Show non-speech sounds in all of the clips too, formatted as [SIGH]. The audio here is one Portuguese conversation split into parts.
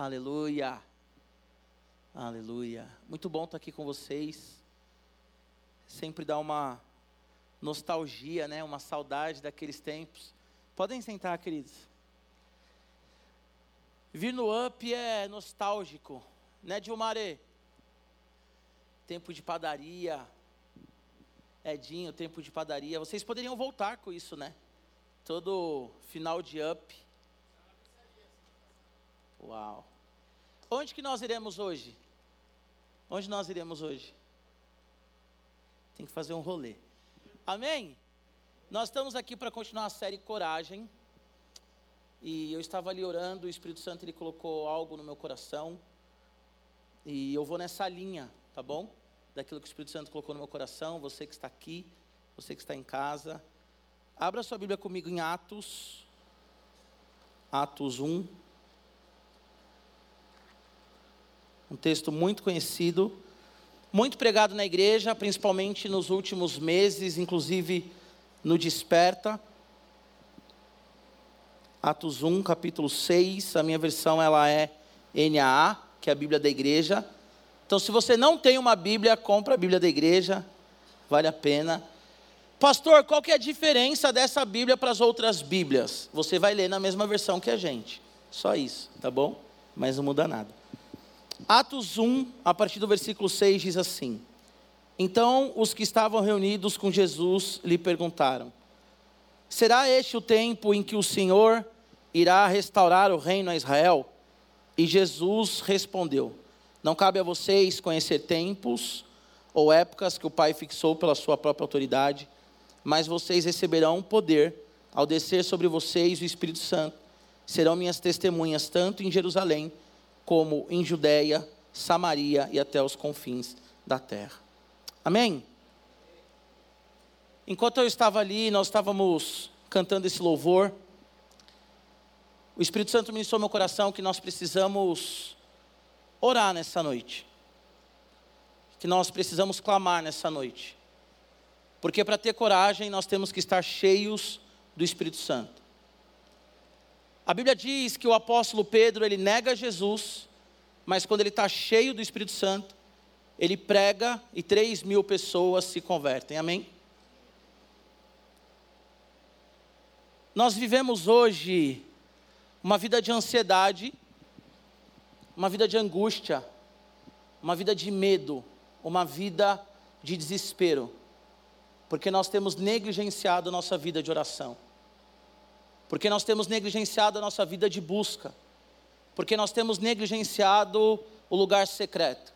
Aleluia. Aleluia. Muito bom estar aqui com vocês. Sempre dá uma nostalgia, né? Uma saudade daqueles tempos. Podem sentar, queridos. Vir no up é nostálgico, né, Dilmare? Tempo de padaria. Edinho, tempo de padaria. Vocês poderiam voltar com isso, né? Todo final de up Uau. Onde que nós iremos hoje? Onde nós iremos hoje? Tem que fazer um rolê. Amém? Nós estamos aqui para continuar a série Coragem. E eu estava ali orando, o Espírito Santo ele colocou algo no meu coração. E eu vou nessa linha, tá bom? Daquilo que o Espírito Santo colocou no meu coração, você que está aqui, você que está em casa. Abra sua Bíblia comigo em Atos. Atos 1. Um texto muito conhecido, muito pregado na igreja, principalmente nos últimos meses, inclusive no Desperta. Atos 1, capítulo 6, a minha versão ela é NAA, que é a Bíblia da igreja. Então, se você não tem uma Bíblia, compra a Bíblia da igreja, vale a pena. Pastor, qual que é a diferença dessa Bíblia para as outras Bíblias? Você vai ler na mesma versão que a gente. Só isso, tá bom? Mas não muda nada. Atos 1, a partir do versículo 6, diz assim: Então os que estavam reunidos com Jesus lhe perguntaram: Será este o tempo em que o Senhor irá restaurar o reino a Israel? E Jesus respondeu: Não cabe a vocês conhecer tempos ou épocas que o Pai fixou pela sua própria autoridade, mas vocês receberão poder ao descer sobre vocês o Espírito Santo. Serão minhas testemunhas tanto em Jerusalém como em Judéia, Samaria e até os confins da terra. Amém? Enquanto eu estava ali, nós estávamos cantando esse louvor, o Espírito Santo ministrou meu coração que nós precisamos orar nessa noite. Que nós precisamos clamar nessa noite. Porque para ter coragem, nós temos que estar cheios do Espírito Santo. A Bíblia diz que o apóstolo Pedro, ele nega Jesus, mas quando ele está cheio do Espírito Santo, ele prega e três mil pessoas se convertem. Amém? Nós vivemos hoje uma vida de ansiedade, uma vida de angústia, uma vida de medo, uma vida de desespero, porque nós temos negligenciado a nossa vida de oração porque nós temos negligenciado a nossa vida de busca, porque nós temos negligenciado o lugar secreto.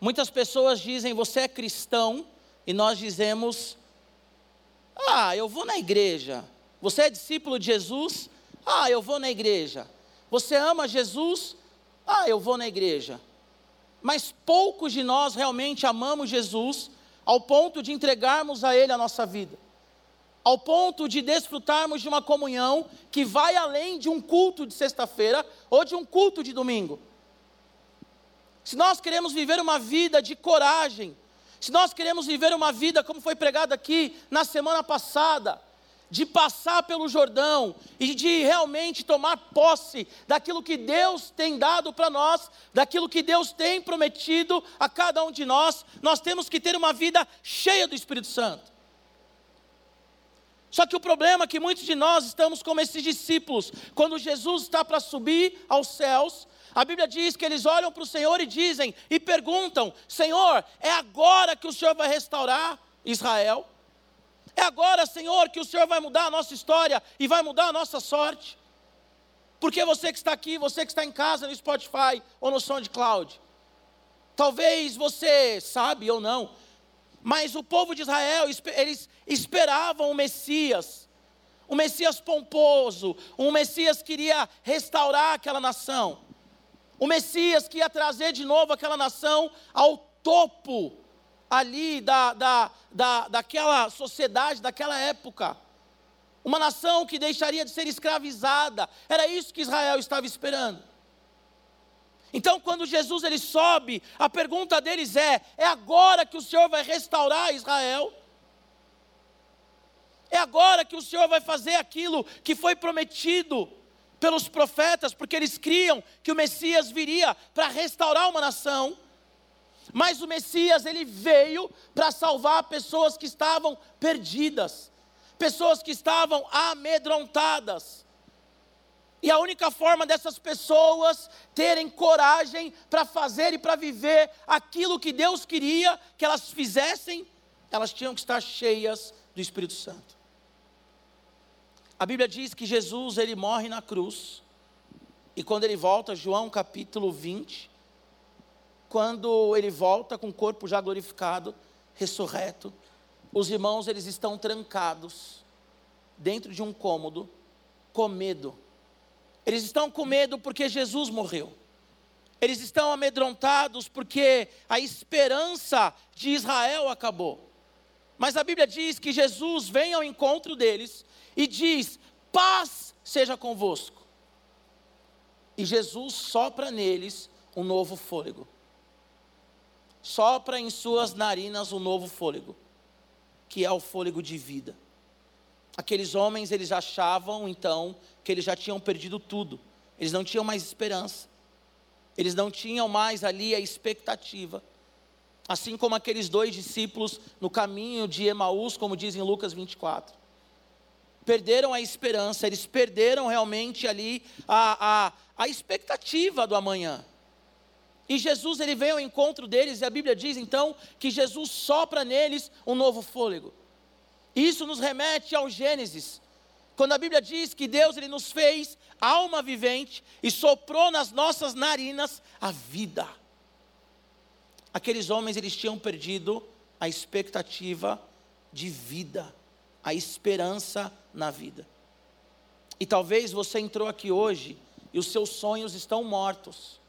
Muitas pessoas dizem, você é cristão, e nós dizemos, ah, eu vou na igreja. Você é discípulo de Jesus? Ah, eu vou na igreja. Você ama Jesus? Ah, eu vou na igreja. Mas poucos de nós realmente amamos Jesus ao ponto de entregarmos a Ele a nossa vida ao ponto de desfrutarmos de uma comunhão que vai além de um culto de sexta-feira ou de um culto de domingo. Se nós queremos viver uma vida de coragem, se nós queremos viver uma vida como foi pregado aqui na semana passada, de passar pelo Jordão e de realmente tomar posse daquilo que Deus tem dado para nós, daquilo que Deus tem prometido a cada um de nós, nós temos que ter uma vida cheia do Espírito Santo. Só que o problema é que muitos de nós estamos como esses discípulos, quando Jesus está para subir aos céus, a Bíblia diz que eles olham para o Senhor e dizem e perguntam: Senhor, é agora que o Senhor vai restaurar Israel? É agora, Senhor, que o Senhor vai mudar a nossa história e vai mudar a nossa sorte? Porque você que está aqui, você que está em casa no Spotify ou no SoundCloud, talvez você sabe ou não, mas o povo de Israel, eles esperavam o Messias, um Messias pomposo, um Messias que iria restaurar aquela nação, o Messias que ia trazer de novo aquela nação ao topo ali da, da, da, daquela sociedade, daquela época. Uma nação que deixaria de ser escravizada. Era isso que Israel estava esperando. Então, quando Jesus ele sobe, a pergunta deles é: é agora que o Senhor vai restaurar Israel? É agora que o Senhor vai fazer aquilo que foi prometido pelos profetas, porque eles criam que o Messias viria para restaurar uma nação. Mas o Messias, ele veio para salvar pessoas que estavam perdidas, pessoas que estavam amedrontadas. E a única forma dessas pessoas terem coragem para fazer e para viver aquilo que Deus queria que elas fizessem, elas tinham que estar cheias do Espírito Santo. A Bíblia diz que Jesus ele morre na cruz. E quando ele volta, João capítulo 20, quando ele volta com o corpo já glorificado, ressurreto, os irmãos eles estão trancados dentro de um cômodo com medo. Eles estão com medo porque Jesus morreu. Eles estão amedrontados porque a esperança de Israel acabou. Mas a Bíblia diz que Jesus vem ao encontro deles e diz: paz seja convosco. E Jesus sopra neles um novo fôlego. Sopra em suas narinas um novo fôlego, que é o fôlego de vida. Aqueles homens, eles achavam então que eles já tinham perdido tudo. Eles não tinham mais esperança. Eles não tinham mais ali a expectativa. Assim como aqueles dois discípulos no caminho de Emaús, como diz em Lucas 24 perderam a esperança, eles perderam realmente ali a, a, a expectativa do amanhã. E Jesus ele vem ao encontro deles, e a Bíblia diz então que Jesus sopra neles um novo fôlego. Isso nos remete ao Gênesis, quando a Bíblia diz que Deus ele nos fez alma vivente e soprou nas nossas narinas a vida. Aqueles homens eles tinham perdido a expectativa de vida a esperança na vida. E talvez você entrou aqui hoje e os seus sonhos estão mortos.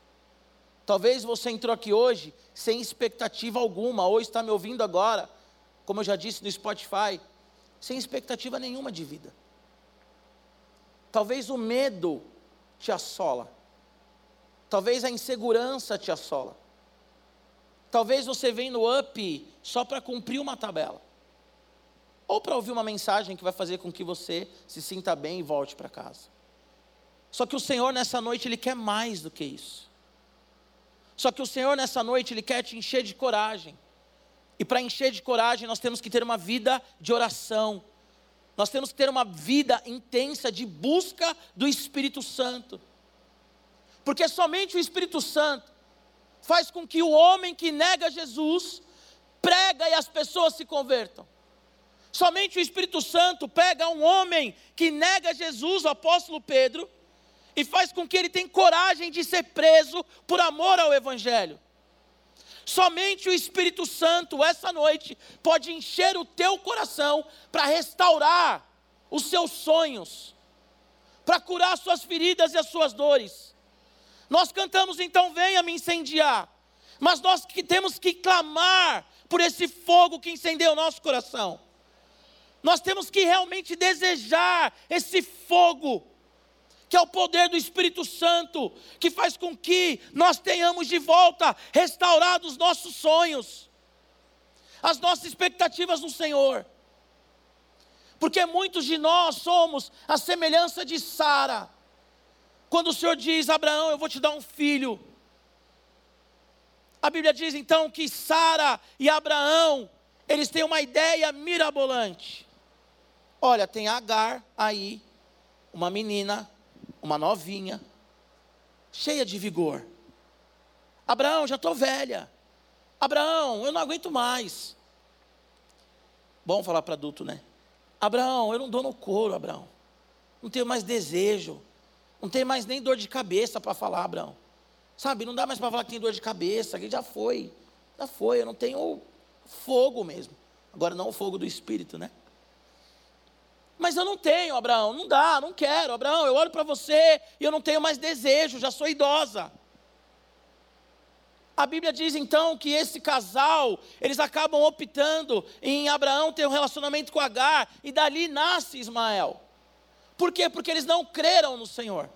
Talvez você entrou aqui hoje sem expectativa alguma, ou está me ouvindo agora, como eu já disse no Spotify, sem expectativa nenhuma de vida. Talvez o medo te assola. Talvez a insegurança te assola. Talvez você venha no up só para cumprir uma tabela ou para ouvir uma mensagem que vai fazer com que você se sinta bem e volte para casa. Só que o Senhor nessa noite, Ele quer mais do que isso. Só que o Senhor nessa noite, Ele quer te encher de coragem. E para encher de coragem, nós temos que ter uma vida de oração. Nós temos que ter uma vida intensa de busca do Espírito Santo. Porque somente o Espírito Santo faz com que o homem que nega Jesus prega e as pessoas se convertam. Somente o Espírito Santo pega um homem que nega Jesus, o apóstolo Pedro, e faz com que ele tenha coragem de ser preso por amor ao Evangelho. Somente o Espírito Santo, essa noite, pode encher o teu coração para restaurar os seus sonhos, para curar suas feridas e as suas dores. Nós cantamos então, venha me incendiar, mas nós que temos que clamar por esse fogo que incendeia o nosso coração. Nós temos que realmente desejar esse fogo, que é o poder do Espírito Santo, que faz com que nós tenhamos de volta restaurados os nossos sonhos, as nossas expectativas no Senhor. Porque muitos de nós somos a semelhança de Sara. Quando o Senhor diz, Abraão, eu vou te dar um filho. A Bíblia diz então que Sara e Abraão, eles têm uma ideia mirabolante. Olha, tem Agar aí, uma menina, uma novinha, cheia de vigor. Abraão, já estou velha. Abraão, eu não aguento mais. Bom falar para adulto, né? Abraão, eu não dou no couro, Abraão. Não tenho mais desejo. Não tenho mais nem dor de cabeça para falar, Abraão. Sabe, não dá mais para falar que tem dor de cabeça, que já foi. Já foi, eu não tenho fogo mesmo. Agora não o fogo do espírito, né? Mas eu não tenho, Abraão, não dá, não quero. Abraão, eu olho para você e eu não tenho mais desejo, já sou idosa. A Bíblia diz então que esse casal, eles acabam optando em Abraão ter um relacionamento com Agar e dali nasce Ismael. Por quê? Porque eles não creram no Senhor.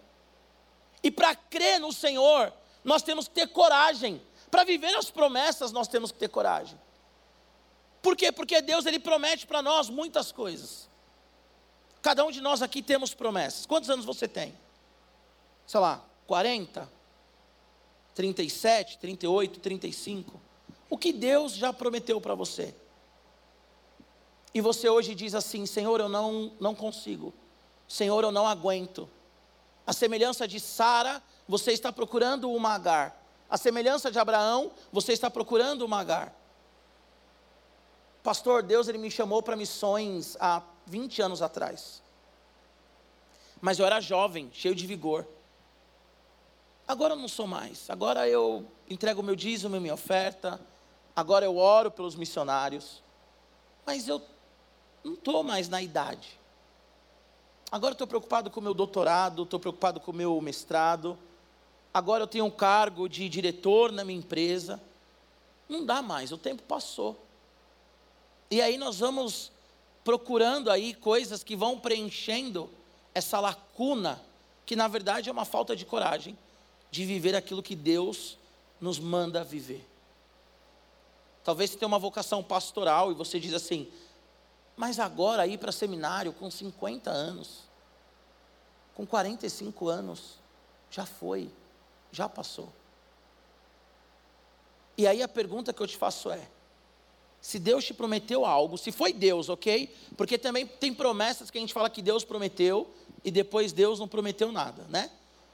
E para crer no Senhor, nós temos que ter coragem. Para viver as promessas, nós temos que ter coragem. Por quê? Porque Deus ele promete para nós muitas coisas. Cada um de nós aqui temos promessas. Quantos anos você tem? sei lá, 40, 37, 38, 35. O que Deus já prometeu para você. E você hoje diz assim: Senhor, eu não, não consigo. Senhor, eu não aguento. A semelhança de Sara, você está procurando uma Agar. A semelhança de Abraão, você está procurando uma Agar. Pastor, Deus ele me chamou para missões há 20 anos atrás. Mas eu era jovem, cheio de vigor. Agora eu não sou mais. Agora eu entrego o meu dízimo, minha oferta. Agora eu oro pelos missionários. Mas eu não estou mais na idade. Agora estou preocupado com o meu doutorado, estou preocupado com o meu mestrado. Agora eu tenho um cargo de diretor na minha empresa. Não dá mais, o tempo passou. E aí nós vamos procurando aí coisas que vão preenchendo essa lacuna, que na verdade é uma falta de coragem de viver aquilo que Deus nos manda viver. Talvez você tenha uma vocação pastoral e você diz assim: mas agora ir para seminário com 50 anos, com 45 anos, já foi, já passou. E aí a pergunta que eu te faço é: se Deus te prometeu algo, se foi Deus, ok? Porque também tem promessas que a gente fala que Deus prometeu e depois Deus não prometeu nada, né?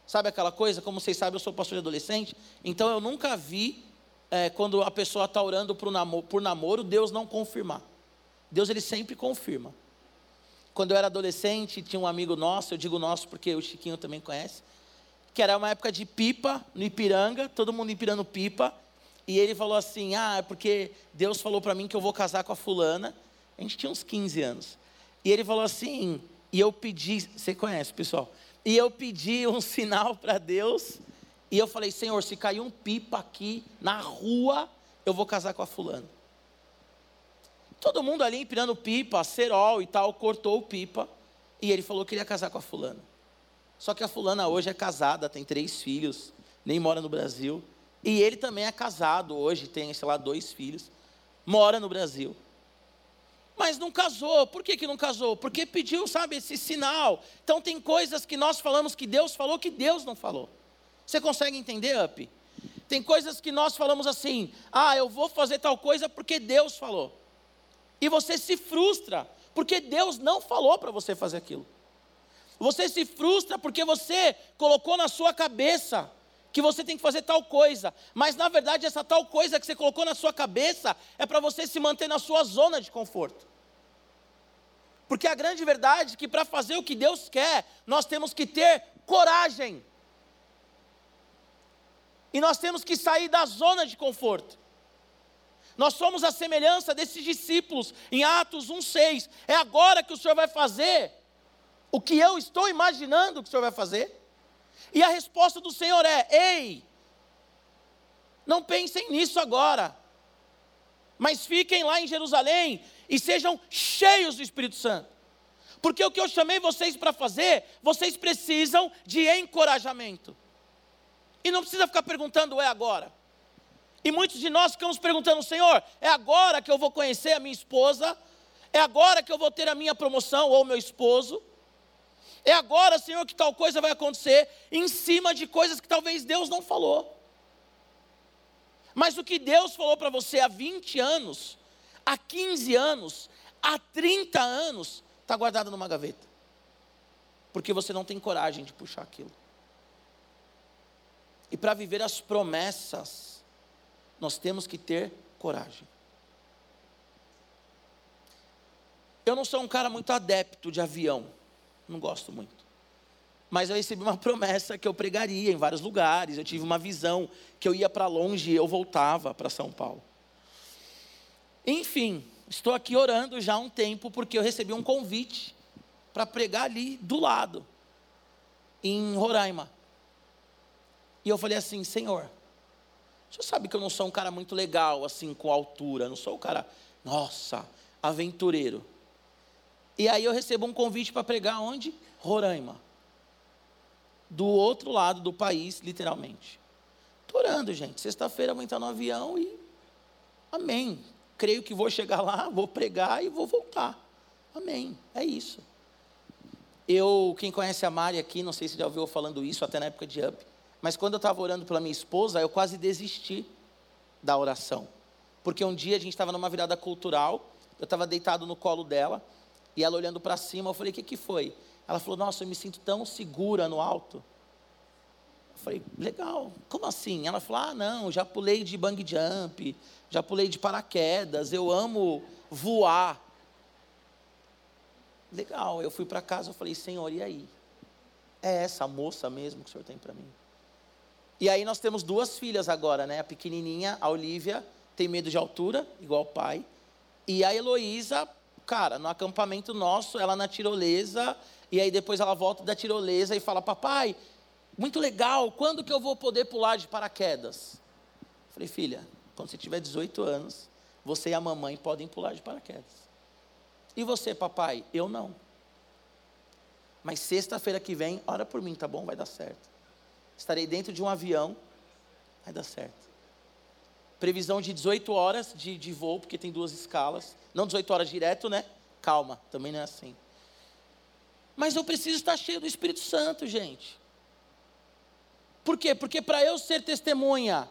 Sabe aquela coisa? Como vocês sabem, eu sou pastor de adolescente, então eu nunca vi é, quando a pessoa está orando por namoro, por namoro, Deus não confirmar. Deus ele sempre confirma. Quando eu era adolescente, tinha um amigo nosso, eu digo nosso porque o Chiquinho também conhece, que era uma época de pipa no Ipiranga, todo mundo empirando pipa, e ele falou assim: "Ah, é porque Deus falou para mim que eu vou casar com a fulana". A gente tinha uns 15 anos. E ele falou assim, e eu pedi, você conhece, pessoal? E eu pedi um [LAUGHS] sinal para Deus, e eu falei: "Senhor, se cair um pipa aqui na rua, eu vou casar com a fulana". Todo mundo ali empinando pipa, cerol e tal, cortou o pipa. E ele falou que ele ia casar com a fulana. Só que a fulana hoje é casada, tem três filhos, nem mora no Brasil. E ele também é casado hoje, tem, sei lá, dois filhos, mora no Brasil. Mas não casou. Por que, que não casou? Porque pediu, sabe, esse sinal. Então tem coisas que nós falamos que Deus falou que Deus não falou. Você consegue entender, Up? Tem coisas que nós falamos assim: ah, eu vou fazer tal coisa porque Deus falou. E você se frustra, porque Deus não falou para você fazer aquilo. Você se frustra porque você colocou na sua cabeça que você tem que fazer tal coisa, mas na verdade essa tal coisa que você colocou na sua cabeça é para você se manter na sua zona de conforto. Porque a grande verdade é que para fazer o que Deus quer, nós temos que ter coragem. E nós temos que sair da zona de conforto. Nós somos a semelhança desses discípulos em Atos 1,6. É agora que o Senhor vai fazer o que eu estou imaginando que o Senhor vai fazer. E a resposta do Senhor é: ei, não pensem nisso agora, mas fiquem lá em Jerusalém e sejam cheios do Espírito Santo. Porque o que eu chamei vocês para fazer, vocês precisam de encorajamento. E não precisa ficar perguntando, é agora. E muitos de nós ficamos perguntando: Senhor, é agora que eu vou conhecer a minha esposa? É agora que eu vou ter a minha promoção ou meu esposo? É agora, Senhor, que tal coisa vai acontecer em cima de coisas que talvez Deus não falou. Mas o que Deus falou para você há 20 anos, há 15 anos, há 30 anos, está guardado numa gaveta. Porque você não tem coragem de puxar aquilo. E para viver as promessas, nós temos que ter coragem. Eu não sou um cara muito adepto de avião, não gosto muito. Mas eu recebi uma [LAUGHS] promessa que eu pregaria em vários lugares, eu tive uma visão que eu ia para longe e eu voltava para São Paulo. Enfim, estou aqui orando já há um tempo porque eu recebi um convite para pregar ali do lado, em Roraima. E eu falei assim: Senhor, você sabe que eu não sou um cara muito legal, assim, com altura. Não sou o cara, nossa, aventureiro. E aí eu recebo um convite para pregar onde? Roraima. Do outro lado do país, literalmente. Estou orando, gente. Sexta-feira vou entrar no avião e. Amém. Creio que vou chegar lá, [LAUGHS] vou pregar e vou voltar. Amém. É isso. Eu, quem conhece a Mari aqui, não sei se já ouviu falando isso, até na época de Up, mas quando eu estava orando pela minha esposa, eu quase desisti da oração. Porque um dia a gente estava numa virada cultural, eu estava deitado no colo dela, e ela olhando para cima, eu falei: O que, que foi? Ela falou: Nossa, eu me sinto tão segura no alto. Eu falei: Legal, como assim? Ela falou: Ah, não, já pulei de bang jump, já pulei de paraquedas, eu amo voar. Legal, eu fui para casa, eu falei: Senhor, e aí? É essa moça mesmo que o senhor tem para mim? E aí nós temos duas filhas agora, né? A pequenininha, a Olivia, tem medo de altura, igual o pai. E a Heloísa, cara, no acampamento nosso, ela na tirolesa, e aí depois ela volta da tirolesa e fala: Papai, muito legal, quando que eu vou poder pular de paraquedas? Falei, filha, quando você tiver 18 anos, você e a mamãe podem pular de paraquedas. E você, papai? Eu não. Mas sexta-feira que vem, ora por mim, tá bom? Vai dar certo. Estarei dentro de um avião, vai dar certo. Previsão de 18 horas de, de voo, porque tem duas escalas. Não 18 horas direto, né? Calma, também não é assim. Mas eu preciso estar cheio do Espírito Santo, gente. Por quê? Porque para eu ser testemunha,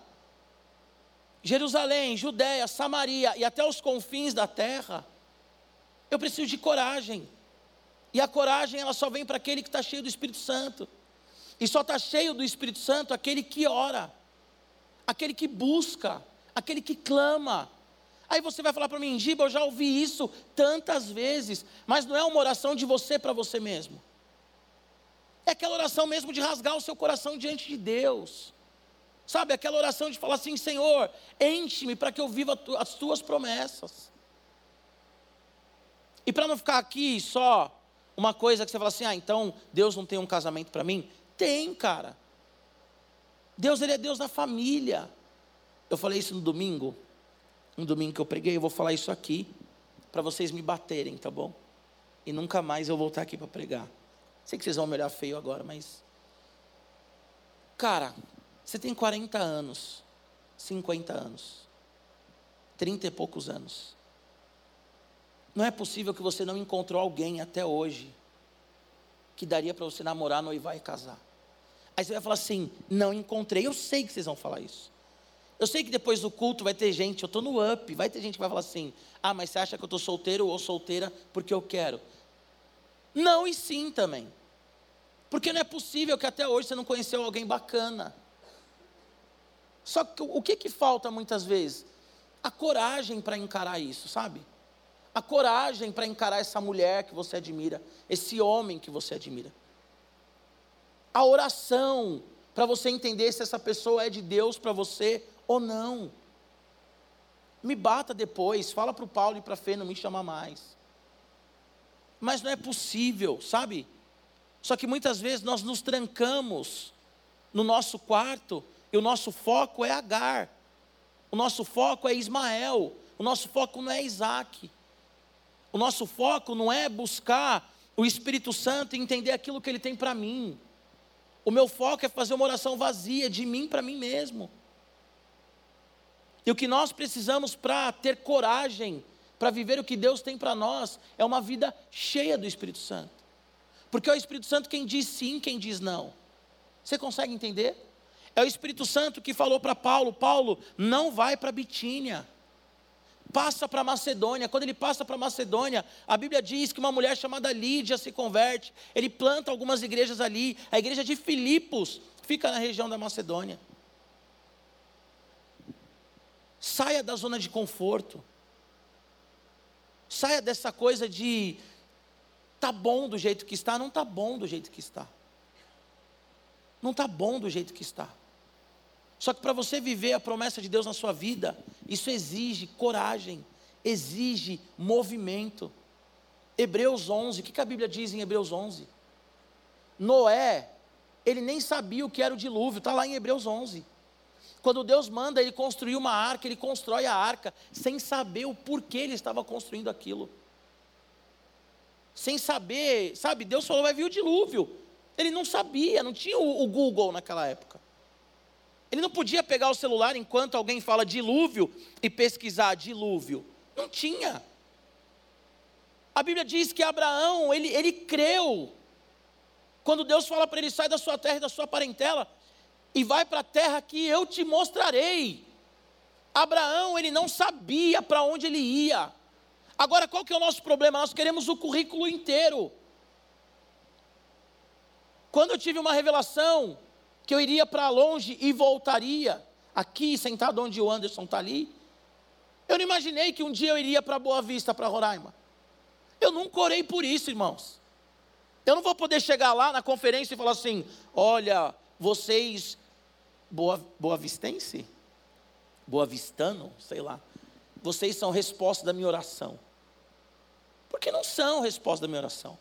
Jerusalém, Judéia, Samaria e até os confins da terra, eu preciso de coragem. E a coragem ela só vem para aquele que está cheio do Espírito Santo. E só está cheio do Espírito Santo aquele que ora, aquele que busca, aquele que clama. Aí você vai falar para mim, Giba, eu já ouvi isso tantas vezes, mas não é uma oração de você para você mesmo. É aquela oração mesmo de rasgar o seu coração diante de Deus. Sabe, aquela oração de falar assim: Senhor, enche-me para que eu viva as tuas promessas. E para não ficar aqui só uma coisa que você fala assim: ah, então Deus não tem um casamento para mim? Tem, cara. Deus, Ele é Deus da família. Eu falei isso no domingo, um domingo que eu preguei, eu vou falar isso aqui, para vocês me baterem, tá bom? E nunca mais eu voltar aqui para pregar. Sei que vocês vão me olhar feio agora, mas. Cara, você tem 40 anos, 50 anos, 30 e poucos anos. Não é possível que você não encontrou alguém até hoje que daria para você namorar, noivar e casar. Aí você vai falar assim: não encontrei. Eu sei que vocês vão falar isso. Eu sei que depois do culto vai ter gente, eu estou no up, vai ter gente que vai falar assim: ah, mas você acha que eu estou solteiro ou solteira porque eu quero? Não e sim também. Porque não é possível que até hoje você não conheceu alguém bacana. Só que o que, que falta muitas vezes? A coragem para encarar isso, sabe? A coragem para encarar essa mulher que você admira, esse homem que você admira. A oração para você entender se essa pessoa é de Deus para você ou não. Me bata depois, fala para o Paulo e para a Fê não me chamar mais. Mas não é possível, sabe? Só que muitas vezes nós nos trancamos no nosso quarto e o nosso foco é Agar. O nosso foco é Ismael. O nosso foco não é Isaac. O nosso foco não é buscar o Espírito Santo e entender aquilo que ele tem para mim. O meu foco é fazer uma oração vazia de mim para mim mesmo. E o que nós precisamos para ter coragem, para viver o que Deus tem para nós, é uma vida cheia do Espírito Santo. Porque é o Espírito Santo quem diz sim, quem diz não. Você consegue entender? É o Espírito Santo que falou para Paulo: Paulo, não vai para Bitínia. Passa para Macedônia. Quando ele passa para Macedônia, a Bíblia diz que uma mulher chamada Lídia se converte. Ele planta algumas igrejas ali. A igreja de Filipos fica na região da Macedônia. Saia da zona de conforto. Saia dessa coisa de tá bom do jeito que está, não tá bom do jeito que está. Não tá bom do jeito que está. Só que para você viver a promessa de Deus na sua vida, isso exige coragem, exige movimento. Hebreus 11, o que a Bíblia diz em Hebreus 11? Noé, ele nem sabia o que era o dilúvio, está lá em Hebreus 11. Quando Deus manda ele construir uma arca, ele constrói a arca sem saber o porquê ele estava construindo aquilo. Sem saber, sabe? Deus falou: vai vir o dilúvio. Ele não sabia, não tinha o, o Google naquela época. Ele não podia pegar o celular enquanto alguém fala dilúvio e pesquisar dilúvio. Não tinha. A Bíblia diz que Abraão, ele, ele creu Quando Deus fala para ele: sai da sua terra e da sua parentela, e vai para a terra que eu te mostrarei. Abraão, ele não sabia para onde ele ia. Agora, qual que é o nosso problema? Nós queremos o currículo inteiro. Quando eu tive uma revelação que eu iria para longe e voltaria, aqui sentado onde o Anderson está ali, eu não imaginei que um dia eu iria para Boa Vista, para Roraima. Eu nunca orei por isso, irmãos. Eu não vou poder chegar lá na conferência e falar assim: olha, vocês, Boa, Boa Vistense? Boa Vistano, sei lá. Vocês são resposta da minha oração. Porque não são resposta da minha oração.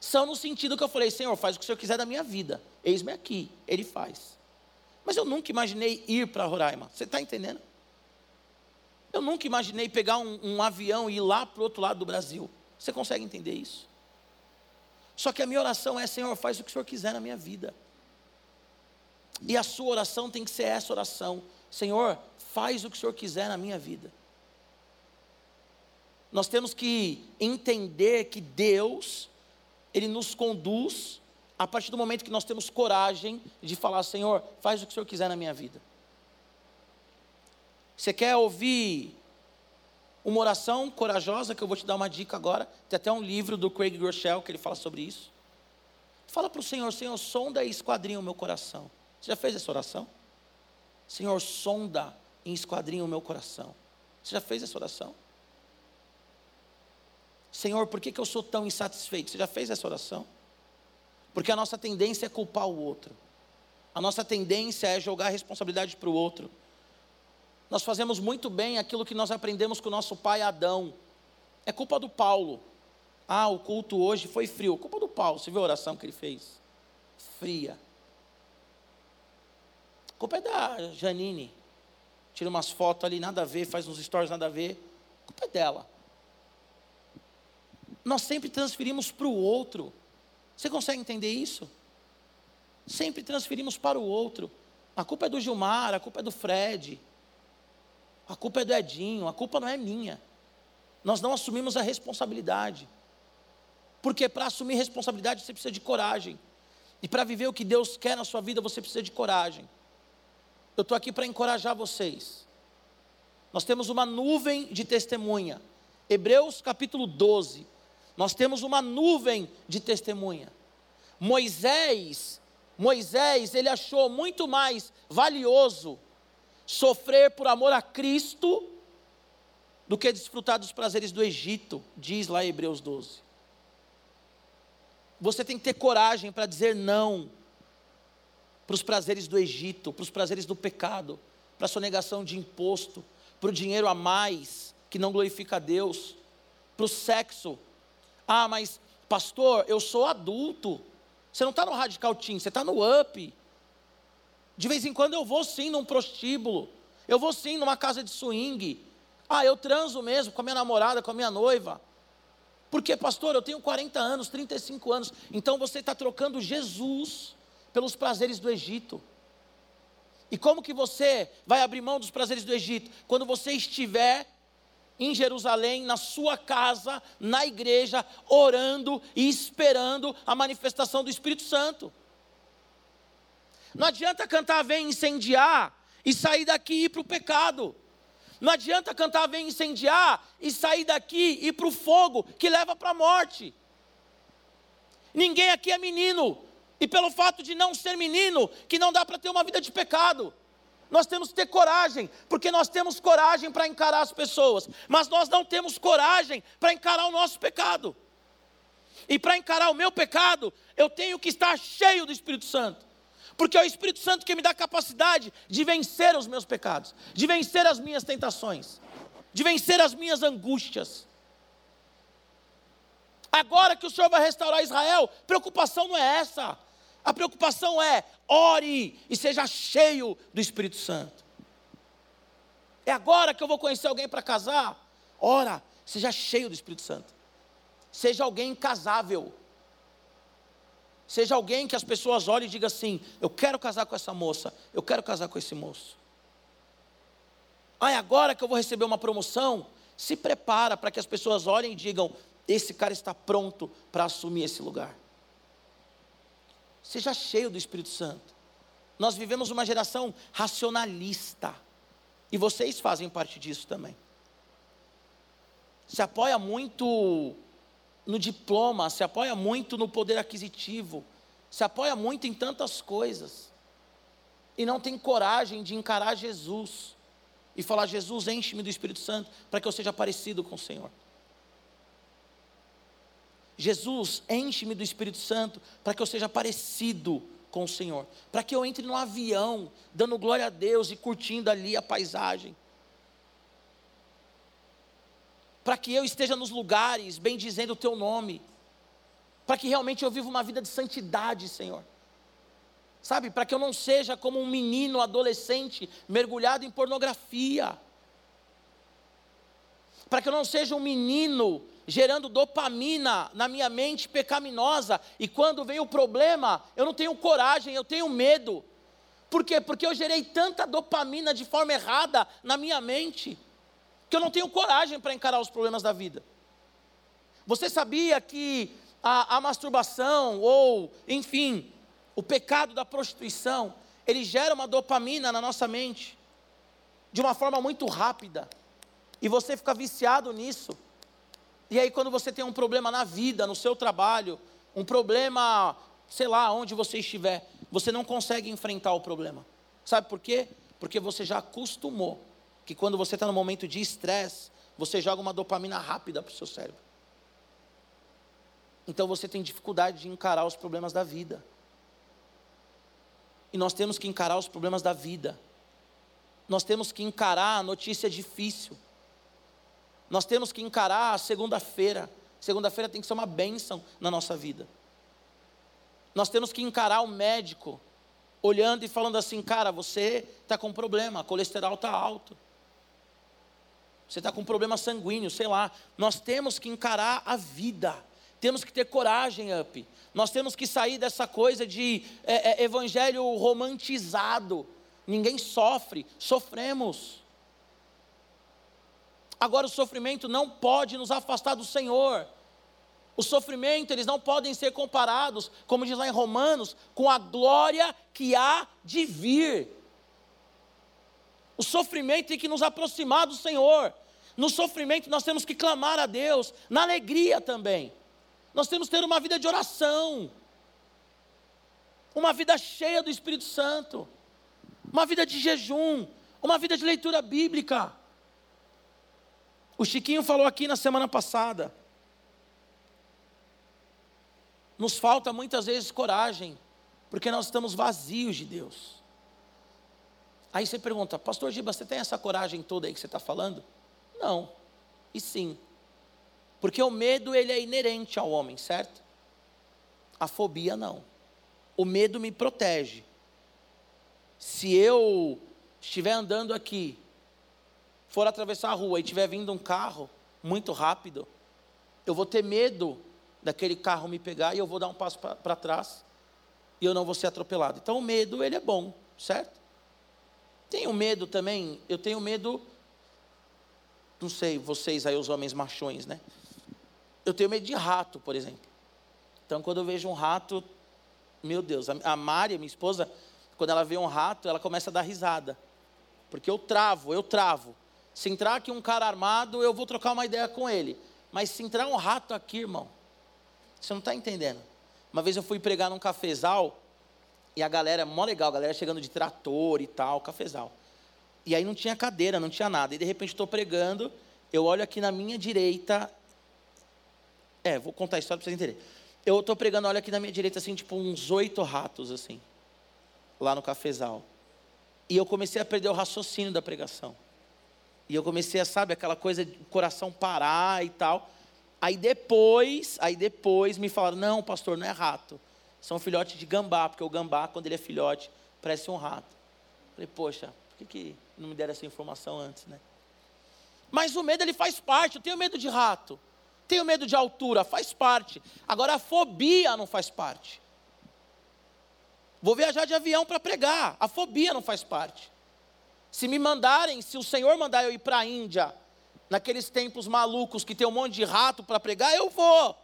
São no sentido que eu falei, Senhor, faz o que o Senhor quiser da minha vida. Eis-me aqui. Ele faz. Mas eu nunca imaginei ir para Roraima. Você está entendendo? Eu nunca imaginei pegar um, um avião e ir lá para o outro lado do Brasil. Você consegue entender isso? Só que a minha oração é: Senhor, faz o que o Senhor quiser na minha vida. E a sua oração tem que ser essa oração: Senhor, faz o que o Senhor quiser na minha vida. Nós temos que entender que Deus, Ele nos conduz a partir do momento que nós temos coragem de falar: Senhor, faz o que o Senhor quiser na minha vida. Você quer ouvir uma oração corajosa, que eu vou te dar uma dica agora. Tem até um livro do Craig Groeschel que ele fala sobre isso. Fala para o Senhor, Senhor, sonda e esquadrinha o meu coração. Você já fez essa oração? Senhor, sonda e esquadrinha o meu coração. Você já fez essa oração? Senhor, por que, que eu sou tão insatisfeito? Você já fez essa oração? Porque a nossa tendência é culpar o outro. A nossa tendência é jogar a responsabilidade para o outro. Nós fazemos muito bem aquilo que nós aprendemos com o nosso pai Adão. É culpa do Paulo. Ah, o culto hoje foi frio. Culpa do Paulo. Você viu a oração que ele fez? Fria. A culpa é da Janine. Tira umas fotos ali, nada a ver, faz uns stories, nada a ver. A culpa é dela. Nós sempre transferimos para o outro. Você consegue entender isso? Sempre transferimos para o outro. A culpa é do Gilmar, a culpa é do Fred. A culpa é do Edinho, a culpa não é minha. Nós não assumimos a responsabilidade. Porque para assumir responsabilidade você precisa de coragem. E para viver o que Deus quer na sua vida você precisa de coragem. Eu estou aqui para encorajar vocês. Nós temos uma nuvem de testemunha. Hebreus capítulo 12. Nós temos uma nuvem de testemunha. Moisés, Moisés, ele achou muito mais valioso sofrer por amor a Cristo do que desfrutar dos prazeres do Egito, diz lá Hebreus 12. Você tem que ter coragem para dizer não para os prazeres do Egito, para os prazeres do pecado, para a sonegação de imposto, para o dinheiro a mais que não glorifica a Deus, para o sexo. Ah, mas pastor, eu sou adulto. Você não está no radical team, você está no up. De vez em quando eu vou sim num prostíbulo. Eu vou sim numa casa de swing. Ah, eu transo mesmo com a minha namorada, com a minha noiva. Porque, pastor, eu tenho 40 anos, 35 anos. Então você está trocando Jesus pelos prazeres do Egito. E como que você vai abrir mão dos prazeres do Egito? Quando você estiver em Jerusalém, na sua casa, na igreja, orando e esperando a manifestação do Espírito Santo. Não adianta cantar vem incendiar e sair daqui e ir para o pecado. Não adianta cantar vem incendiar e sair daqui e ir para o fogo que leva para a morte. Ninguém aqui é menino. E pelo fato de não ser menino, que não dá para ter uma vida de pecado. Nós temos que ter coragem, porque nós temos coragem para encarar as pessoas, mas nós não temos coragem para encarar o nosso pecado. E para encarar o meu pecado, eu tenho que estar cheio do Espírito Santo. Porque é o Espírito Santo que me dá capacidade de vencer os meus pecados, de vencer as minhas tentações, de vencer as minhas angústias. Agora que o Senhor vai restaurar Israel, preocupação não é essa. A preocupação é ore e seja cheio do Espírito Santo. É agora que eu vou conhecer alguém para casar? Ora, seja cheio do Espírito Santo. Seja alguém casável. Seja alguém que as pessoas olhem e digam assim: eu quero casar com essa moça, eu quero casar com esse moço. Ah, é agora que eu vou receber uma promoção? Se prepara para que as pessoas olhem e digam: esse cara está pronto para assumir esse lugar. Seja cheio do Espírito Santo. Nós vivemos uma geração racionalista. E vocês fazem parte disso também. Se apoia muito no diploma, se apoia muito no poder aquisitivo, se apoia muito em tantas coisas. E não tem coragem de encarar Jesus e falar: Jesus, enche-me do Espírito Santo para que eu seja parecido com o Senhor. Jesus, enche-me do Espírito Santo para que eu seja parecido com o Senhor, para que eu entre no avião, dando glória a Deus e curtindo ali a paisagem, para que eu esteja nos lugares bendizendo o Teu nome, para que realmente eu viva uma vida de santidade, Senhor. Sabe, para que eu não seja como um menino adolescente mergulhado em pornografia. Para que eu não seja um menino gerando dopamina na minha mente pecaminosa, e quando vem o problema, eu não tenho coragem, eu tenho medo. Por quê? Porque eu gerei tanta dopamina de forma errada na minha mente, que eu não tenho coragem para encarar os problemas da vida. Você sabia que a, a masturbação, ou, enfim, o pecado da prostituição, ele gera uma dopamina na nossa mente, de uma forma muito rápida, e você fica viciado nisso. E aí, quando você tem um problema na vida, no seu trabalho, um problema, sei lá, onde você estiver, você não consegue enfrentar o problema. Sabe por quê? Porque você já acostumou que quando você está no momento de estresse, você joga uma dopamina rápida para o seu cérebro. Então você tem dificuldade de encarar os problemas da vida. E nós temos que encarar os problemas da vida. Nós temos que encarar a notícia difícil. Nós temos que encarar a segunda-feira. Segunda-feira tem que ser uma bênção na nossa vida. Nós temos que encarar o médico, olhando e falando assim: cara, você está com problema, colesterol está alto. Você está com problema sanguíneo, sei lá. Nós temos que encarar a vida. Temos que ter coragem, up. Nós temos que sair dessa coisa de é, é, evangelho romantizado. Ninguém sofre, sofremos. Agora, o sofrimento não pode nos afastar do Senhor. O sofrimento, eles não podem ser comparados, como diz lá em Romanos, com a glória que há de vir. O sofrimento tem que nos aproximar do Senhor. No sofrimento, nós temos que clamar a Deus, na alegria também. Nós temos que ter uma vida de oração, uma vida cheia do Espírito Santo, uma vida de jejum, uma vida de leitura bíblica. O Chiquinho falou aqui na semana passada. Nos falta muitas vezes coragem, porque nós estamos vazios de Deus. Aí você pergunta, Pastor Giba, você tem essa coragem toda aí que você está falando? Não, e sim. Porque o medo ele é inerente ao homem, certo? A fobia não. O medo me protege. Se eu estiver andando aqui for atravessar a rua e tiver vindo um carro muito rápido, eu vou ter medo daquele carro me pegar e eu vou dar um passo para trás e eu não vou ser atropelado. Então o medo, ele é bom, certo? Tenho medo também, eu tenho medo, não sei, vocês aí, os homens machões, né? Eu tenho medo de rato, por exemplo. Então quando eu vejo um rato, meu Deus, a Mária, minha esposa, quando ela vê um rato, ela começa a dar risada. Porque eu travo, eu travo. Se entrar aqui um cara armado, eu vou trocar uma ideia com ele. Mas se entrar um rato aqui, irmão, você não está entendendo. Uma vez eu fui pregar num cafezal, e a galera, mó legal, a galera chegando de trator e tal, cafezal. E aí não tinha cadeira, não tinha nada. E de repente estou pregando, eu olho aqui na minha direita. É, vou contar a história para vocês entenderem. Eu estou pregando, olho aqui na minha direita, assim, tipo uns oito ratos, assim, lá no cafezal. E eu comecei a perder o raciocínio da pregação. E eu comecei a, sabe, aquela coisa de coração parar e tal. Aí depois, aí depois me falaram, não, pastor, não é rato. São filhotes de gambá, porque o gambá, quando ele é filhote, parece um rato. Falei, poxa, por que, que não me deram essa informação antes, né? Mas o medo, ele faz parte. Eu tenho medo de rato. Tenho medo de altura, faz parte. Agora, a fobia não faz parte. Vou viajar de avião para pregar. A fobia não faz parte. Se me mandarem, se o Senhor mandar eu ir para a Índia, naqueles tempos malucos que tem um monte de rato para pregar, eu vou.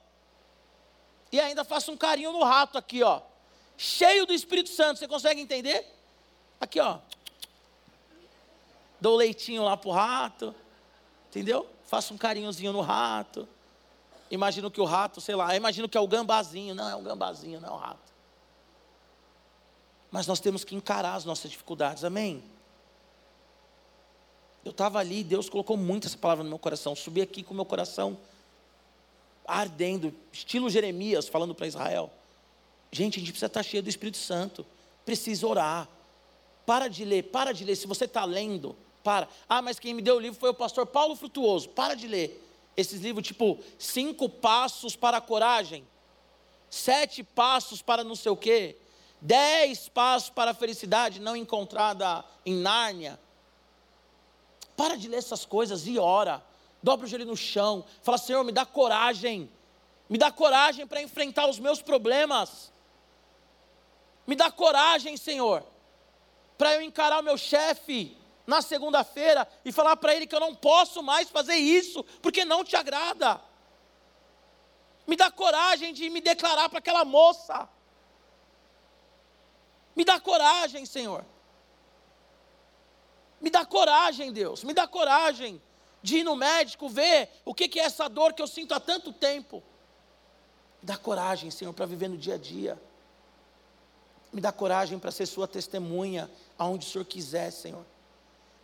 E ainda faço um carinho no rato aqui, ó. cheio do Espírito Santo. Você consegue entender? Aqui, ó. Dou leitinho lá pro rato. Entendeu? Faço um carinhozinho no rato. Imagino que o rato, sei lá, imagino que é o gambazinho. Não, é um gambazinho, não é o rato. Mas nós temos que encarar as nossas dificuldades, amém? Eu estava ali, Deus colocou muito essa palavra no meu coração. Subi aqui com o meu coração ardendo, estilo Jeremias falando para Israel. Gente, a gente precisa estar cheio do Espírito Santo, precisa orar. Para de ler, para de ler. Se você está lendo, para. Ah, mas quem me deu o livro foi o pastor Paulo Frutuoso. Para de ler. Esses livros, tipo, cinco passos para a coragem, sete passos para não sei o quê, dez passos para a felicidade não encontrada em Nárnia. Para de ler essas coisas e ora. Dobra o joelho no chão. Fala, Senhor, me dá coragem. Me dá coragem para enfrentar os meus problemas. Me dá coragem, Senhor, para eu encarar o meu chefe na segunda-feira e falar para ele que eu não posso mais fazer isso, porque não te agrada. Me dá coragem de me declarar para aquela moça. Me dá coragem, Senhor. Me dá coragem, Deus. Me dá coragem de ir no médico ver o que é essa dor que eu sinto há tanto tempo. Me dá coragem, Senhor, para viver no dia a dia. Me dá coragem para ser Sua testemunha aonde o Senhor quiser, Senhor.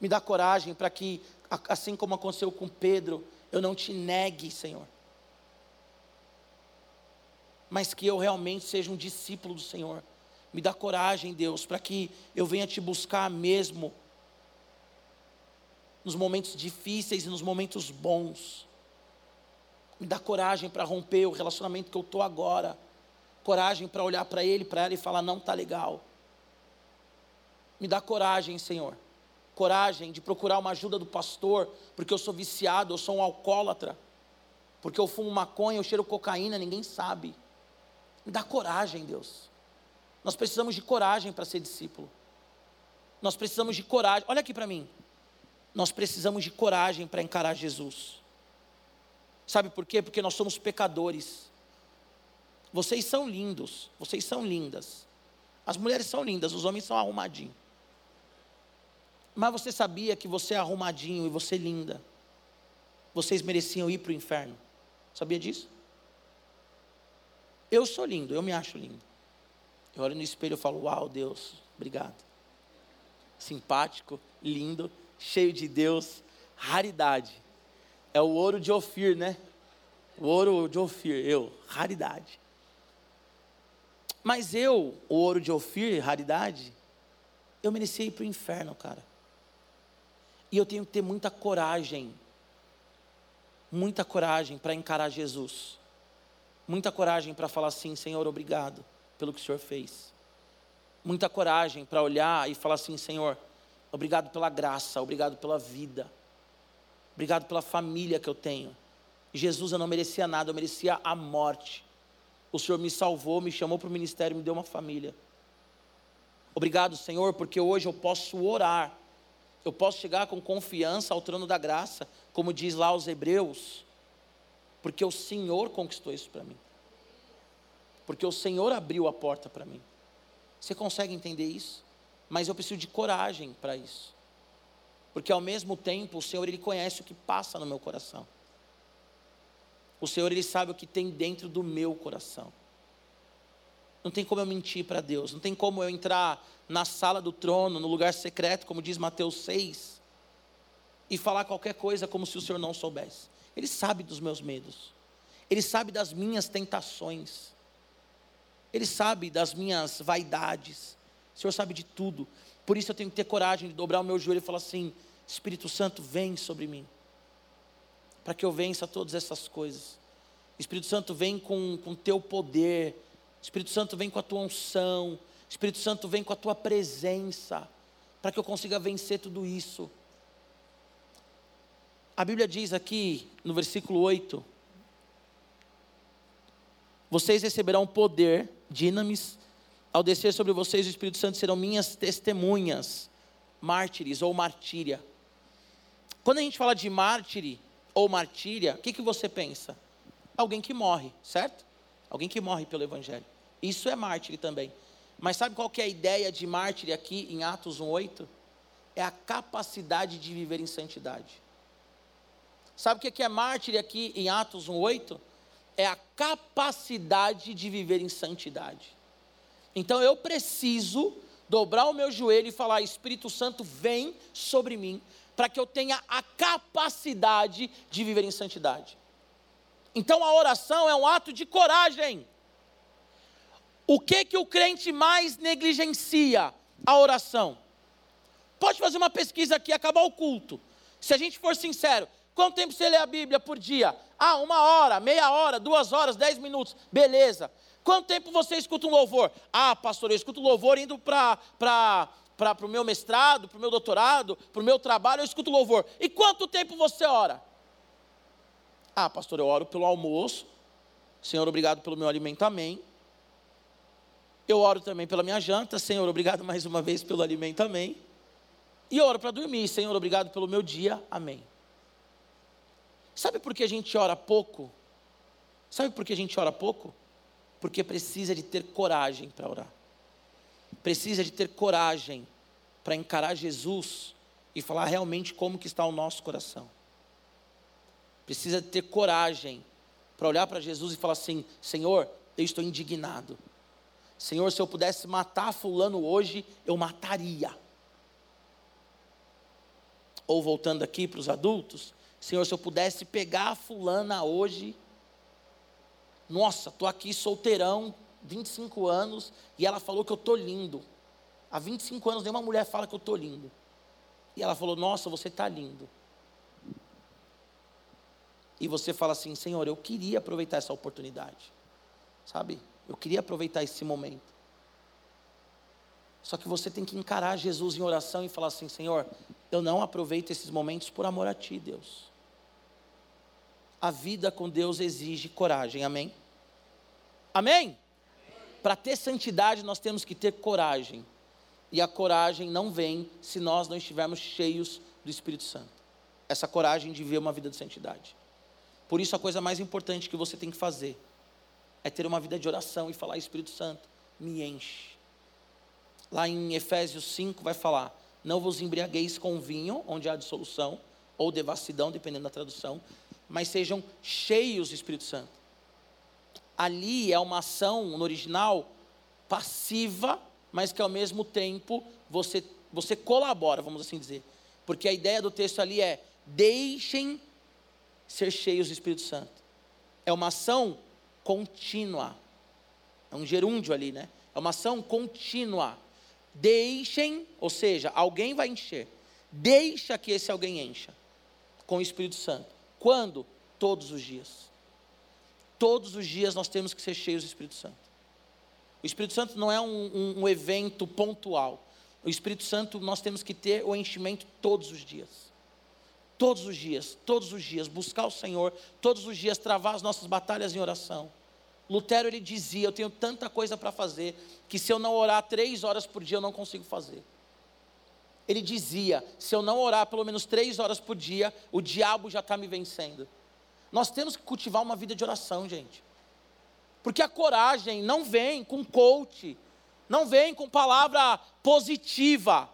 Me dá coragem para que, assim como aconteceu com Pedro, eu não te negue, Senhor. Mas que eu realmente seja um discípulo do Senhor. Me dá coragem, Deus, para que eu venha te buscar mesmo nos momentos difíceis e nos momentos bons. Me dá coragem para romper o relacionamento que eu estou agora. Coragem para olhar para ele, para ela e falar: não está legal. Me dá coragem, Senhor coragem de procurar uma ajuda do pastor, porque eu sou viciado, eu sou um alcoólatra, porque eu fumo maconha, eu cheiro cocaína, ninguém sabe. Me dá coragem, Deus. Nós precisamos de coragem para ser discípulo. Nós precisamos de coragem. Olha aqui para mim. Nós precisamos de coragem para encarar Jesus. Sabe por quê? Porque nós somos pecadores. Vocês são lindos, vocês são lindas. As mulheres são lindas, os homens são arrumadinhos. Mas você sabia que você é arrumadinho e você é linda. Vocês mereciam ir para o inferno. Sabia disso? Eu sou lindo, eu me acho lindo. Eu olho no espelho e falo: Uau, Deus, obrigado. Simpático, lindo, cheio de Deus, raridade. É o ouro de Ofir, né? O ouro de Ofir, eu, raridade. Mas eu, o ouro de Ofir, raridade, eu merecia ir para o inferno, cara. E eu tenho que ter muita coragem, muita coragem para encarar Jesus, muita coragem para falar assim: Senhor, obrigado pelo que o Senhor fez, muita coragem para olhar e falar assim: Senhor, obrigado pela graça, obrigado pela vida, obrigado pela família que eu tenho. Jesus, eu não merecia nada, eu merecia a morte. O Senhor me salvou, me chamou para o ministério, me deu uma família. Obrigado, Senhor, porque hoje eu posso orar eu posso chegar com confiança ao trono da graça, como diz lá os Hebreus, porque o Senhor conquistou isso para mim. Porque o Senhor abriu a porta para mim. Você consegue entender isso? Mas eu preciso de coragem para isso. Porque ao mesmo tempo o Senhor ele conhece o que passa no meu coração. O Senhor ele sabe o que tem dentro do meu coração. Não tem como eu mentir para Deus, não tem como eu entrar na sala do trono, no lugar secreto, como diz Mateus 6, e falar qualquer coisa como se o Senhor não soubesse. Ele sabe dos meus medos, ele sabe das minhas tentações, ele sabe das minhas vaidades, o Senhor sabe de tudo. Por isso eu tenho que ter coragem de dobrar o meu joelho e falar assim: Espírito Santo, vem sobre mim, para que eu vença todas essas coisas. Espírito Santo, vem com o teu poder Espírito Santo vem com a tua unção. Espírito Santo vem com a tua presença. Para que eu consiga vencer tudo isso. A Bíblia diz aqui no versículo 8: Vocês receberão poder, dinamis, ao descer sobre vocês o Espírito Santo serão minhas testemunhas, mártires ou martíria. Quando a gente fala de mártire ou martíria, o que, que você pensa? Alguém que morre, certo? Alguém que morre pelo Evangelho. Isso é mártir também. Mas sabe qual que é a ideia de mártir aqui em Atos 1:8? É a capacidade de viver em santidade. Sabe o que é mártir aqui em Atos 1:8? É a capacidade de viver em santidade. Então eu preciso dobrar o meu joelho e falar: Espírito Santo, vem sobre mim, para que eu tenha a capacidade de viver em santidade. Então a oração é um ato de coragem. O que que o crente mais negligencia? A oração. Pode fazer uma pesquisa aqui, acabar o culto. Se a gente for sincero, quanto tempo você lê a Bíblia por dia? Ah, uma hora, meia hora, duas horas, dez minutos. Beleza. Quanto tempo você escuta um louvor? Ah, pastor, eu escuto louvor indo para o meu mestrado, para o meu doutorado, para o meu trabalho, eu escuto louvor. E quanto tempo você ora? Ah, pastor, eu oro pelo almoço. Senhor, obrigado pelo meu alimento, amém. Eu oro também pela minha janta. Senhor, obrigado mais uma vez pelo alimento, amém. E eu oro para dormir. Senhor, obrigado pelo meu dia, amém. Sabe por que a gente ora pouco? Sabe por que a gente ora pouco? Porque precisa de ter coragem para orar. Precisa de ter coragem para encarar Jesus e falar realmente como que está o nosso coração. Precisa de ter coragem para olhar para Jesus e falar assim: Senhor, eu estou indignado. Senhor, se eu pudesse matar fulano hoje, eu mataria. Ou voltando aqui para os adultos, Senhor, se eu pudesse pegar fulana hoje, nossa, estou aqui solteirão, 25 anos, e ela falou que eu estou lindo. Há 25 anos nenhuma mulher fala que eu estou lindo. E ela falou, nossa, você está lindo. E você fala assim, Senhor, eu queria aproveitar essa oportunidade. Sabe? Eu queria aproveitar esse momento. Só que você tem que encarar Jesus em oração e falar assim: Senhor, eu não aproveito esses momentos por amor a Ti, Deus. A vida com Deus exige coragem, amém? Amém? Para ter santidade, nós temos que ter coragem. E a coragem não vem se nós não estivermos cheios do Espírito Santo. Essa coragem de viver uma vida de santidade. Por isso, a coisa mais importante que você tem que fazer é ter uma vida de oração e falar: Espírito Santo, me enche. Lá em Efésios 5 vai falar: Não vos embriagueis com vinho, onde há dissolução, ou devassidão, dependendo da tradução, mas sejam cheios do Espírito Santo ali é uma ação, no original, passiva, mas que ao mesmo tempo você, você colabora, vamos assim dizer. Porque a ideia do texto ali é: deixem ser cheios do Espírito Santo. É uma ação contínua. É um gerúndio ali, né? É uma ação contínua. Deixem, ou seja, alguém vai encher. Deixa que esse alguém encha com o Espírito Santo. Quando? Todos os dias. Todos os dias nós temos que ser cheios do Espírito Santo. O Espírito Santo não é um, um, um evento pontual. O Espírito Santo nós temos que ter o enchimento todos os dias. Todos os dias, todos os dias, buscar o Senhor, todos os dias travar as nossas batalhas em oração. Lutero ele dizia: Eu tenho tanta coisa para fazer que se eu não orar três horas por dia eu não consigo fazer. Ele dizia: Se eu não orar pelo menos três horas por dia, o diabo já está me vencendo. Nós temos que cultivar uma vida de oração, gente. Porque a coragem não vem com coach, não vem com palavra positiva.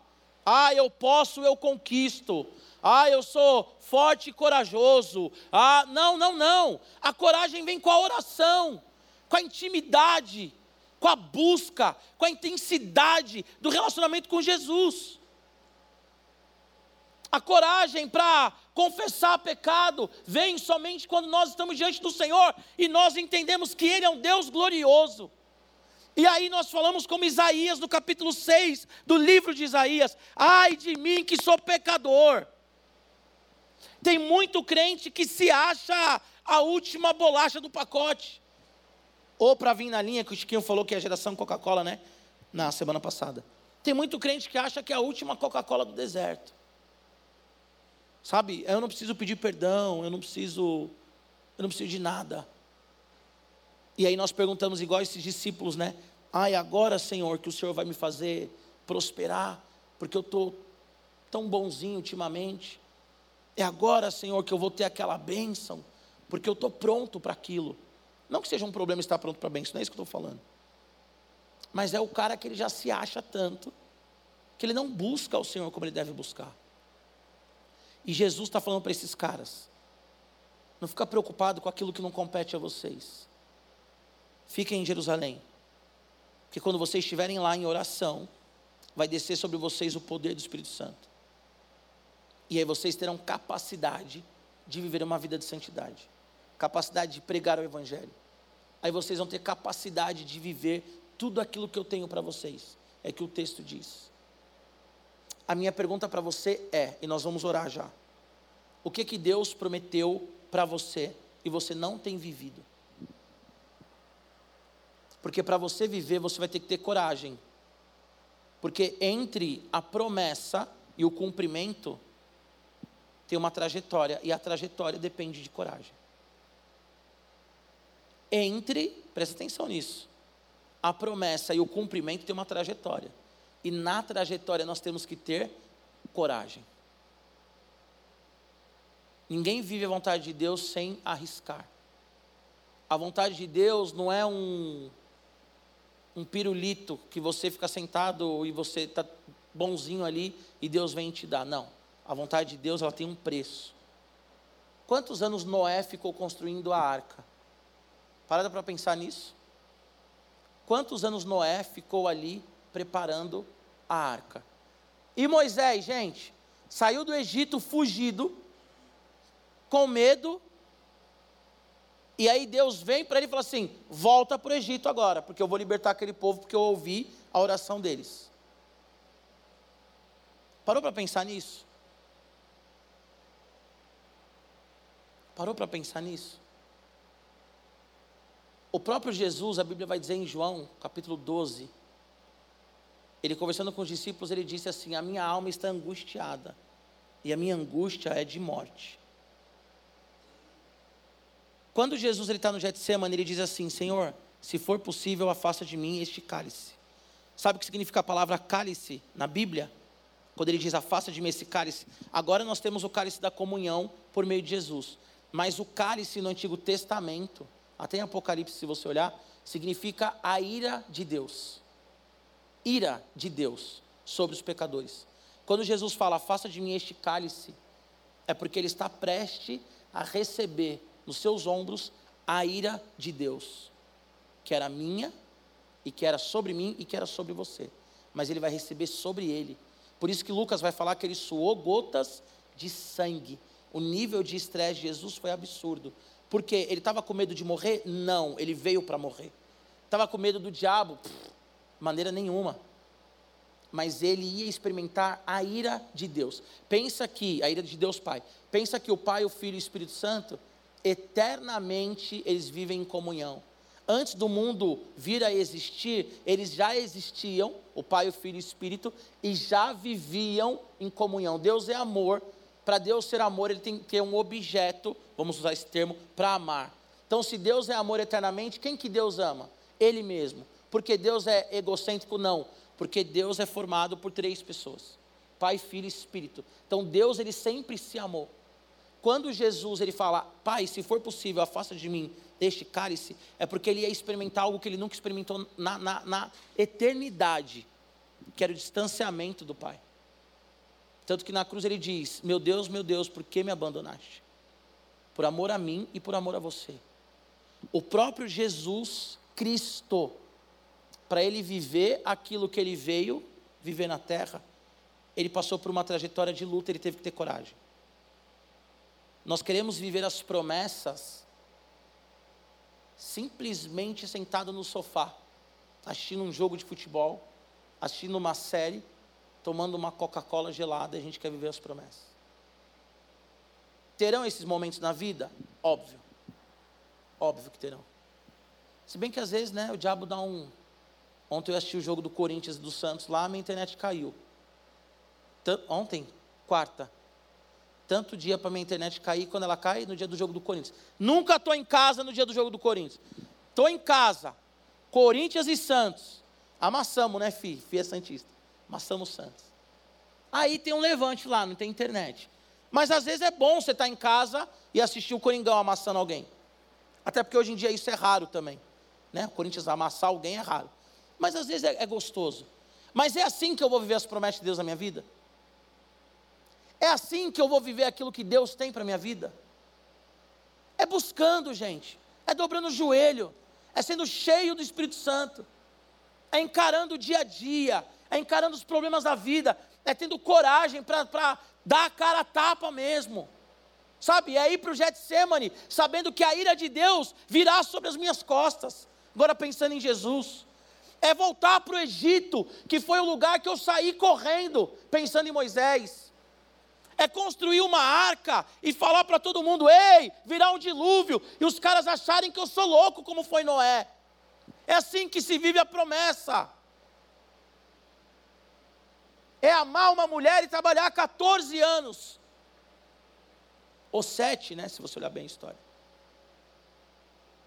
Ah, eu posso, eu conquisto. Ah, eu sou forte e corajoso. Ah, não, não, não. A coragem vem com a oração, com a intimidade, com a busca, com a intensidade do relacionamento com Jesus. A coragem para confessar pecado vem somente quando nós estamos diante do Senhor e nós entendemos que Ele é um Deus glorioso. E aí nós falamos como Isaías no capítulo 6 do livro de Isaías: Ai de mim que sou pecador. Tem muito crente que se acha a última bolacha do pacote. Ou para vir na linha que o Chiquinho falou que é a geração Coca-Cola, né? Na semana passada. Tem muito crente que acha que é a última Coca-Cola do deserto. Sabe, eu não preciso pedir perdão, eu não preciso, eu não preciso de nada. E aí nós perguntamos igual esses discípulos, né? Ai, agora, Senhor, que o Senhor vai me fazer prosperar, porque eu estou tão bonzinho ultimamente. É agora, Senhor, que eu vou ter aquela bênção, porque eu estou pronto para aquilo. Não que seja um problema estar pronto para a bênção, não é isso que eu estou falando. Mas é o cara que ele já se acha tanto que ele não busca o Senhor como ele deve buscar. E Jesus está falando para esses caras: não fica preocupado com aquilo que não compete a vocês. Fiquem em Jerusalém, porque quando vocês estiverem lá em oração, vai descer sobre vocês o poder do Espírito Santo. E aí vocês terão capacidade de viver uma vida de santidade, capacidade de pregar o Evangelho. Aí vocês vão ter capacidade de viver tudo aquilo que eu tenho para vocês. É que o texto diz. A minha pergunta para você é, e nós vamos orar já. O que que Deus prometeu para você e você não tem vivido? Porque para você viver, você vai ter que ter coragem. Porque entre a promessa e o cumprimento tem uma trajetória, e a trajetória depende de coragem. Entre, presta atenção nisso, a promessa e o cumprimento tem uma trajetória. E na trajetória nós temos que ter coragem. Ninguém vive a vontade de Deus sem arriscar. A vontade de Deus não é um, um pirulito que você fica sentado e você está bonzinho ali e Deus vem te dar. Não. A vontade de Deus ela tem um preço. Quantos anos Noé ficou construindo a arca? Parada para pensar nisso? Quantos anos Noé ficou ali preparando a arca? E Moisés, gente, saiu do Egito fugido, com medo, e aí Deus vem para ele e fala assim: volta para o Egito agora, porque eu vou libertar aquele povo, porque eu ouvi a oração deles. Parou para pensar nisso? Parou para pensar nisso? O próprio Jesus, a Bíblia vai dizer em João, capítulo 12, ele conversando com os discípulos, ele disse assim: A minha alma está angustiada, e a minha angústia é de morte. Quando Jesus está no Getsemane, ele diz assim: Senhor, se for possível, afasta de mim este cálice. Sabe o que significa a palavra cálice na Bíblia? Quando ele diz afasta de mim esse cálice. Agora nós temos o cálice da comunhão por meio de Jesus. Mas o cálice no Antigo Testamento, até em Apocalipse, se você olhar, significa a ira de Deus. Ira de Deus sobre os pecadores. Quando Jesus fala, faça de mim este cálice, é porque ele está prestes a receber nos seus ombros a ira de Deus, que era minha, e que era sobre mim e que era sobre você. Mas ele vai receber sobre ele. Por isso que Lucas vai falar que ele suou gotas de sangue. O nível de estresse de Jesus foi absurdo. Porque ele estava com medo de morrer? Não, ele veio para morrer. Estava com medo do diabo? Pff, maneira nenhuma. Mas ele ia experimentar a ira de Deus. Pensa que, a ira de Deus Pai. Pensa que o Pai, o Filho e o Espírito Santo, eternamente eles vivem em comunhão. Antes do mundo vir a existir, eles já existiam, o Pai, o Filho e o Espírito, e já viviam em comunhão. Deus é amor, para Deus ser amor, ele tem que ter um objeto, vamos usar esse termo, para amar. Então, se Deus é amor eternamente, quem que Deus ama? Ele mesmo. Porque Deus é egocêntrico? Não. Porque Deus é formado por três pessoas: Pai, Filho e Espírito. Então, Deus, ele sempre se amou. Quando Jesus ele fala, Pai, se for possível, afasta de mim este cálice, é porque ele ia experimentar algo que ele nunca experimentou na, na, na eternidade, que era o distanciamento do Pai. Tanto que na cruz ele diz: Meu Deus, meu Deus, por que me abandonaste? Por amor a mim e por amor a você. O próprio Jesus Cristo, para ele viver aquilo que ele veio viver na terra, ele passou por uma trajetória de luta, ele teve que ter coragem. Nós queremos viver as promessas simplesmente sentado no sofá, assistindo um jogo de futebol, assistindo uma série tomando uma Coca-Cola gelada a gente quer viver as promessas. Terão esses momentos na vida? Óbvio. Óbvio que terão. Se bem que às vezes, né, o diabo dá um. Ontem eu assisti o jogo do Corinthians e do Santos lá, minha internet caiu. Ontem, quarta. Tanto dia para minha internet cair, quando ela cai, no dia do jogo do Corinthians. Nunca estou em casa no dia do jogo do Corinthians. Estou em casa. Corinthians e Santos. Amassamos, né, fi? Fia Santista. Massamos Santos. Aí tem um levante lá, não tem internet. Mas às vezes é bom você estar tá em casa e assistir o Coringão amassando alguém. Até porque hoje em dia isso é raro também. Né? O Corinthians amassar alguém é raro. Mas às vezes é, é gostoso. Mas é assim que eu vou viver as promessas de Deus na minha vida? É assim que eu vou viver aquilo que Deus tem para a minha vida? É buscando, gente, é dobrando o joelho, é sendo cheio do Espírito Santo, é encarando o dia a dia, é encarando os problemas da vida, é tendo coragem para dar a cara a tapa mesmo. Sabe, é ir para o Getsemane, sabendo que a ira de Deus virá sobre as minhas costas. Agora pensando em Jesus. É voltar para o Egito, que foi o lugar que eu saí correndo, pensando em Moisés. É construir uma arca e falar para todo mundo: ei, virá um dilúvio, e os caras acharem que eu sou louco, como foi Noé. É assim que se vive a promessa. É amar uma mulher e trabalhar 14 anos ou sete, né? Se você olhar bem a história.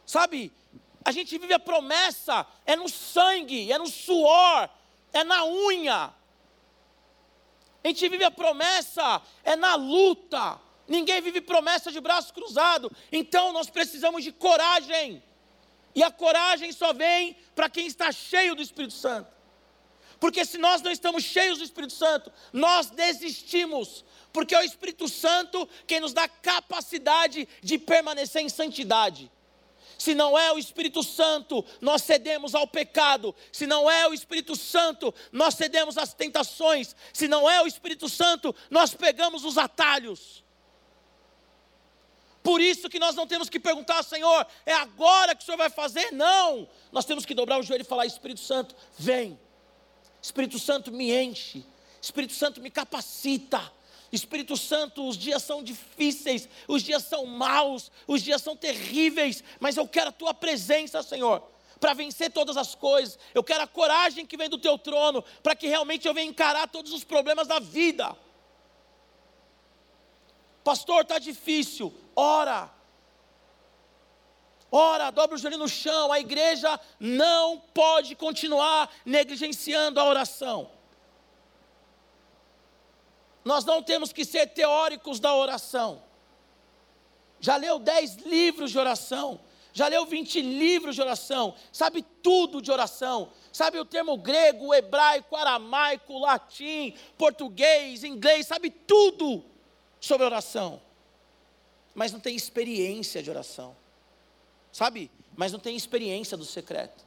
Sabe, a gente vive a promessa, é no sangue, é no suor, é na unha. A gente vive a promessa, é na luta. Ninguém vive promessa de braço cruzado. Então nós precisamos de coragem. E a coragem só vem para quem está cheio do Espírito Santo. Porque se nós não estamos cheios do Espírito Santo, nós desistimos, porque é o Espírito Santo quem nos dá capacidade de permanecer em santidade. Se não é o Espírito Santo, nós cedemos ao pecado. Se não é o Espírito Santo, nós cedemos às tentações. Se não é o Espírito Santo, nós pegamos os atalhos. Por isso que nós não temos que perguntar, Senhor, é agora que o Senhor vai fazer? Não. Nós temos que dobrar o joelho e falar: Espírito Santo, vem. Espírito Santo me enche. Espírito Santo me capacita. Espírito Santo, os dias são difíceis, os dias são maus, os dias são terríveis, mas eu quero a tua presença, Senhor, para vencer todas as coisas. Eu quero a coragem que vem do teu trono, para que realmente eu venha encarar todos os problemas da vida. Pastor, está difícil. Ora. Ora, dobra o joelho no chão. A igreja não pode continuar negligenciando a oração. Nós não temos que ser teóricos da oração. Já leu 10 livros de oração, já leu 20 livros de oração, sabe tudo de oração, sabe o termo grego, hebraico, aramaico, latim, português, inglês, sabe tudo sobre oração, mas não tem experiência de oração, sabe? Mas não tem experiência do secreto.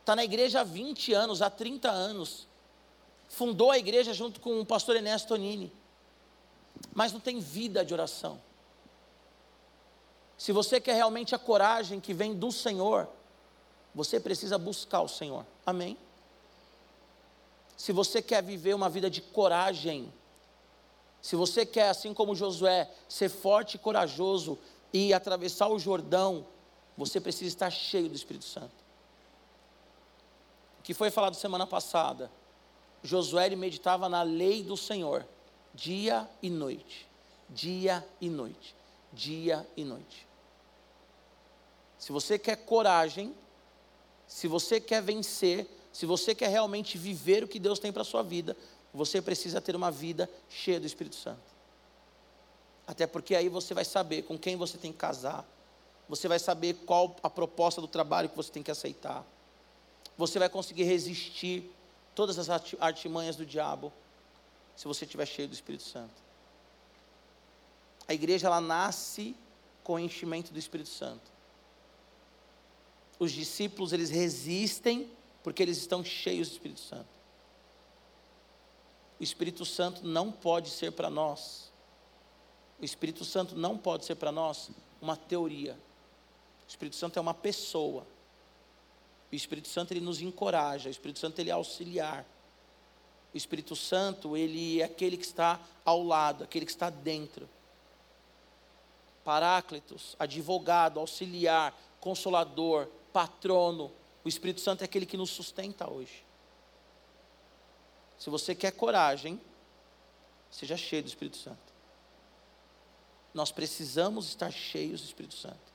Está na igreja há 20 anos, há 30 anos, fundou a igreja junto com o pastor Ernesto Tonini, mas não tem vida de oração. Se você quer realmente a coragem que vem do Senhor, você precisa buscar o Senhor. Amém? Se você quer viver uma vida de coragem, se você quer, assim como Josué, ser forte e corajoso e atravessar o Jordão, você precisa estar cheio do Espírito Santo. O que foi falado semana passada? Josué meditava na lei do Senhor, dia e noite, dia e noite, dia e noite. Se você quer coragem, se você quer vencer, se você quer realmente viver o que Deus tem para a sua vida, você precisa ter uma vida cheia do Espírito Santo. Até porque aí você vai saber com quem você tem que casar, você vai saber qual a proposta do trabalho que você tem que aceitar, você vai conseguir resistir todas as artimanhas do diabo, se você estiver cheio do Espírito Santo. A igreja ela nasce com o enchimento do Espírito Santo. Os discípulos eles resistem porque eles estão cheios do Espírito Santo. O Espírito Santo não pode ser para nós. O Espírito Santo não pode ser para nós uma teoria. O Espírito Santo é uma pessoa. O Espírito Santo ele nos encoraja, o Espírito Santo ele é auxiliar. O Espírito Santo ele é aquele que está ao lado, aquele que está dentro. Paráclitos, advogado, auxiliar, consolador, patrono. O Espírito Santo é aquele que nos sustenta hoje. Se você quer coragem, seja cheio do Espírito Santo. Nós precisamos estar cheios do Espírito Santo.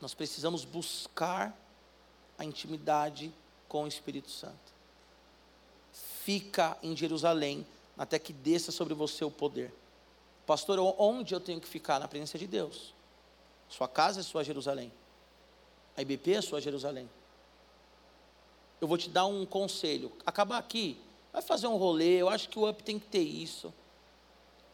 Nós precisamos buscar a intimidade com o Espírito Santo. Fica em Jerusalém até que desça sobre você o poder. Pastor, onde eu tenho que ficar? Na presença de Deus. Sua casa é sua Jerusalém. A IBP é sua Jerusalém. Eu vou te dar um conselho. Acabar aqui, vai fazer um rolê. Eu acho que o UP tem que ter isso.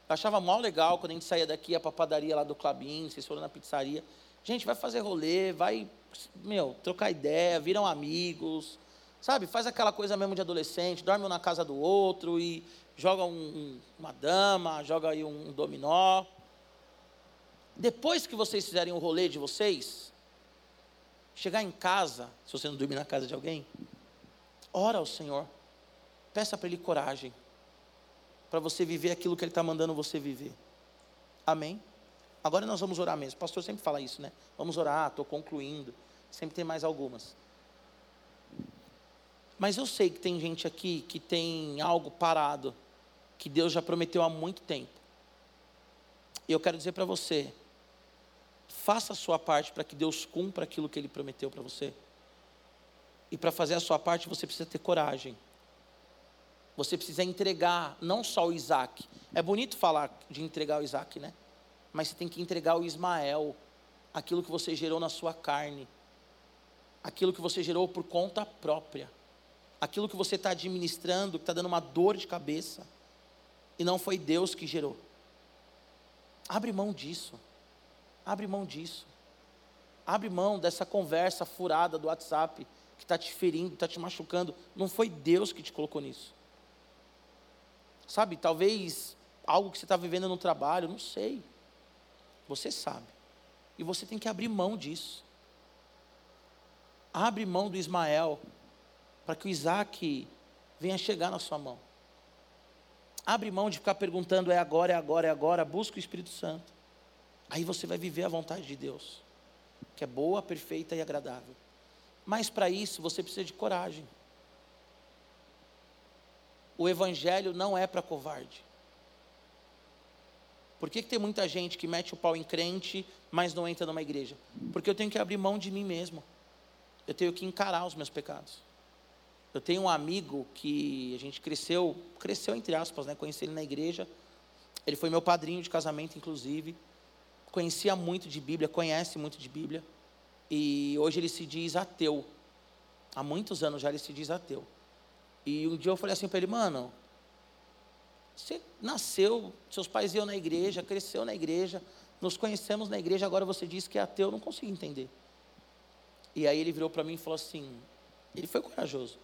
Eu achava mal legal quando a gente saía daqui, a padaria lá do Clabin, vocês foram na pizzaria. Gente, vai fazer rolê, vai, meu, trocar ideia, viram amigos, sabe? Faz aquela coisa mesmo de adolescente, dorme um na casa do outro e joga um, uma dama, joga aí um dominó. Depois que vocês fizerem o rolê de vocês, chegar em casa, se você não dormir na casa de alguém, ora ao Senhor, peça para Ele coragem, para você viver aquilo que Ele está mandando você viver. Amém? Agora nós vamos orar mesmo. O pastor sempre fala isso, né? Vamos orar, estou concluindo. Sempre tem mais algumas. Mas eu sei que tem gente aqui que tem algo parado, que Deus já prometeu há muito tempo. E eu quero dizer para você, faça a sua parte para que Deus cumpra aquilo que Ele prometeu para você. E para fazer a sua parte, você precisa ter coragem. Você precisa entregar não só o Isaac. É bonito falar de entregar o Isaac, né? Mas você tem que entregar o Ismael, aquilo que você gerou na sua carne, aquilo que você gerou por conta própria, aquilo que você está administrando, que está dando uma dor de cabeça, e não foi Deus que gerou. Abre mão disso. Abre mão disso. Abre mão dessa conversa furada do WhatsApp que está te ferindo, está te machucando. Não foi Deus que te colocou nisso. Sabe, talvez algo que você está vivendo no trabalho, não sei. Você sabe. E você tem que abrir mão disso. Abre mão do Ismael, para que o Isaac venha chegar na sua mão. Abre mão de ficar perguntando é agora, é agora, é agora. Busca o Espírito Santo. Aí você vai viver a vontade de Deus, que é boa, perfeita e agradável. Mas para isso você precisa de coragem. O Evangelho não é para covarde. Por que, que tem muita gente que mete o pau em crente, mas não entra numa igreja? Porque eu tenho que abrir mão de mim mesmo. Eu tenho que encarar os meus pecados. Eu tenho um amigo que a gente cresceu, cresceu entre aspas, né? Conheci ele na igreja. Ele foi meu padrinho de casamento, inclusive conhecia muito de Bíblia, conhece muito de Bíblia, e hoje ele se diz ateu. Há muitos anos já ele se diz ateu. E um dia eu falei assim para ele, mano, você nasceu, seus pais iam na igreja, cresceu na igreja, nos conhecemos na igreja, agora você diz que é ateu, eu não consigo entender. E aí ele virou para mim e falou assim, ele foi corajoso.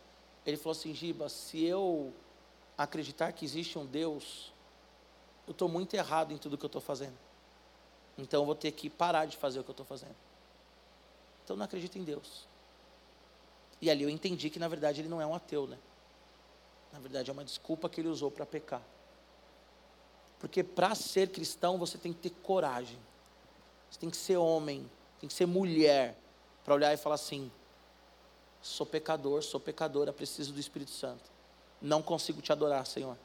Ele falou assim, Giba, se eu acreditar que existe um Deus, eu estou muito errado em tudo que eu estou fazendo. Então eu vou ter que parar de fazer o que eu estou fazendo. Então não acredito em Deus. E ali eu entendi que na verdade ele não é um ateu, né? Na verdade é uma desculpa que ele usou para pecar. Porque para ser cristão você tem que ter coragem. Você tem que ser homem, tem que ser mulher para olhar e falar assim: sou pecador, sou pecadora, preciso do Espírito Santo. Não consigo te adorar, Senhor.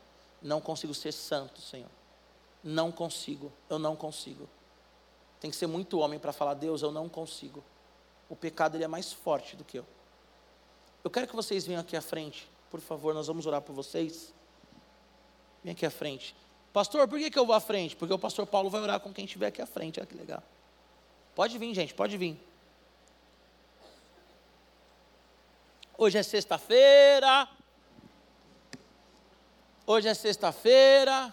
Não consigo ser santo, Senhor. Não consigo, eu não consigo. Tem que ser muito homem para falar, Deus, eu não consigo. O pecado ele é mais forte do que eu. Eu quero que vocês venham aqui à frente, por favor, nós vamos orar por vocês. Vem aqui à frente. Pastor, por que, que eu vou à frente? Porque o pastor Paulo vai orar com quem estiver aqui à frente. Olha que legal. Pode vir, gente, pode vir. Hoje é sexta-feira. Hoje é sexta-feira.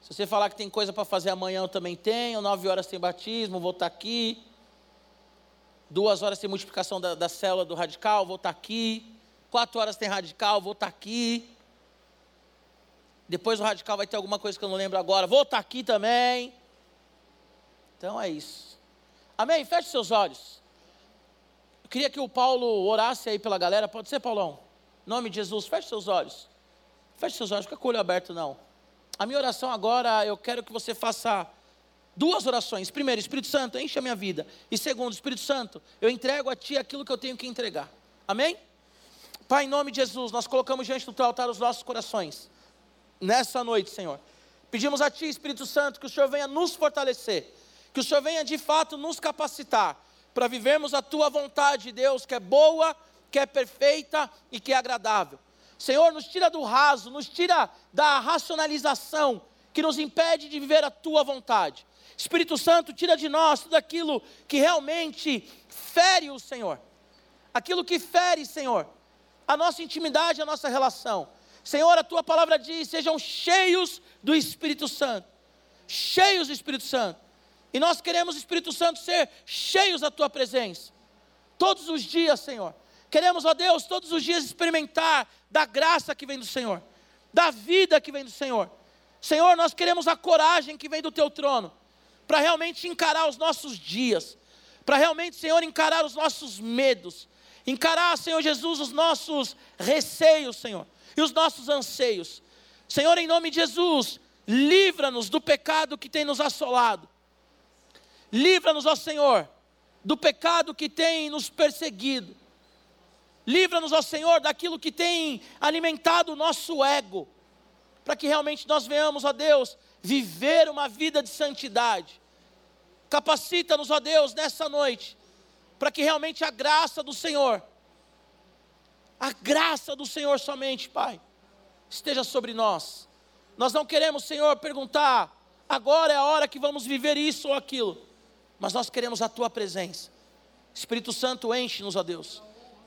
Se você falar que tem coisa para fazer amanhã, eu também tenho. Nove horas tem batismo, vou estar tá aqui. Duas horas tem multiplicação da, da célula do radical, vou estar tá aqui. Quatro horas tem radical, vou estar tá aqui. Depois o radical vai ter alguma coisa que eu não lembro agora, vou estar aqui também. Então é isso. Amém? Feche seus olhos. Eu queria que o Paulo orasse aí pela galera. Pode ser, Paulão? Em nome de Jesus, feche seus olhos. Feche seus olhos, fica com o olho aberto, não. A minha oração agora, eu quero que você faça duas orações. Primeiro, Espírito Santo, enche a minha vida. E segundo, Espírito Santo, eu entrego a Ti aquilo que eu tenho que entregar. Amém? Pai, em nome de Jesus, nós colocamos diante do Teu altar os nossos corações. Nessa noite, Senhor. Pedimos a Ti, Espírito Santo, que o Senhor venha nos fortalecer. Que o Senhor venha de fato nos capacitar para vivermos a Tua vontade, Deus, que é boa, que é perfeita e que é agradável. Senhor, nos tira do raso, nos tira da racionalização que nos impede de viver a tua vontade. Espírito Santo, tira de nós tudo aquilo que realmente fere o Senhor. Aquilo que fere, Senhor, a nossa intimidade, a nossa relação. Senhor, a tua palavra diz: sejam cheios do Espírito Santo. Cheios do Espírito Santo. E nós queremos, Espírito Santo, ser cheios da tua presença. Todos os dias, Senhor. Queremos, ó Deus, todos os dias experimentar da graça que vem do Senhor, da vida que vem do Senhor. Senhor, nós queremos a coragem que vem do teu trono, para realmente encarar os nossos dias, para realmente, Senhor, encarar os nossos medos, encarar, Senhor Jesus, os nossos receios, Senhor, e os nossos anseios. Senhor, em nome de Jesus, livra-nos do pecado que tem nos assolado. Livra-nos, ó Senhor, do pecado que tem nos perseguido. Livra-nos, ó Senhor, daquilo que tem alimentado o nosso ego, para que realmente nós venhamos, ó Deus, viver uma vida de santidade. Capacita-nos, ó Deus, nessa noite, para que realmente a graça do Senhor, a graça do Senhor somente, Pai, esteja sobre nós. Nós não queremos, Senhor, perguntar, agora é a hora que vamos viver isso ou aquilo mas nós queremos a tua presença. Espírito Santo, enche-nos, ó Deus.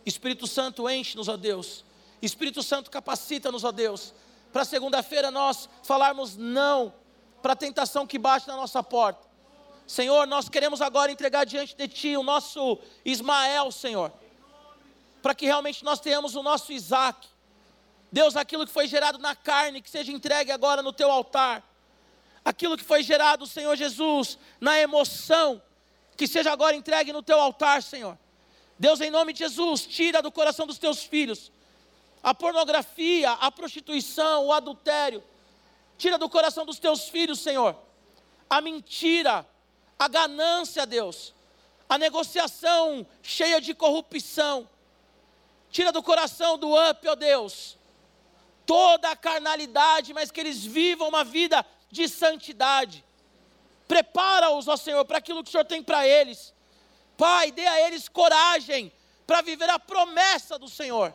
Espírito Santo, enche-nos, ó Deus. Espírito Santo, capacita-nos, ó Deus. Para segunda-feira nós falarmos não para a tentação que bate na nossa porta. Senhor, nós queremos agora entregar diante de Ti o nosso Ismael, Senhor. Para que realmente nós tenhamos o nosso Isaac. Deus, aquilo que foi gerado na carne, que seja entregue agora no Teu altar. Aquilo que foi gerado, Senhor Jesus, na emoção, que seja agora entregue no teu altar, Senhor. Deus, em nome de Jesus, tira do coração dos teus filhos a pornografia, a prostituição, o adultério. Tira do coração dos teus filhos, Senhor, a mentira, a ganância, Deus, a negociação cheia de corrupção. Tira do coração do up, ó Deus, toda a carnalidade, mas que eles vivam uma vida de santidade. Prepara-os, ó Senhor, para aquilo que o Senhor tem para eles. Pai, dê a eles coragem para viver a promessa do Senhor.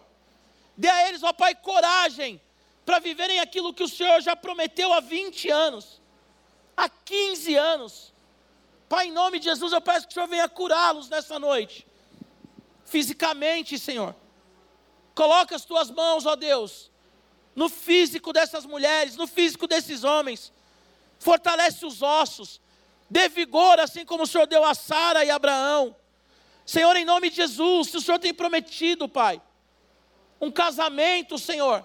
Dê a eles, ó Pai, coragem para viverem aquilo que o Senhor já prometeu há 20 anos, há 15 anos. Pai, em nome de Jesus, eu peço que o Senhor venha curá-los nessa noite, fisicamente, Senhor. Coloca as tuas mãos, ó Deus, no físico dessas mulheres, no físico desses homens. Fortalece os ossos, dê vigor, assim como o Senhor deu a Sara e a Abraão. Senhor, em nome de Jesus, se o Senhor tem prometido, Pai, um casamento, Senhor,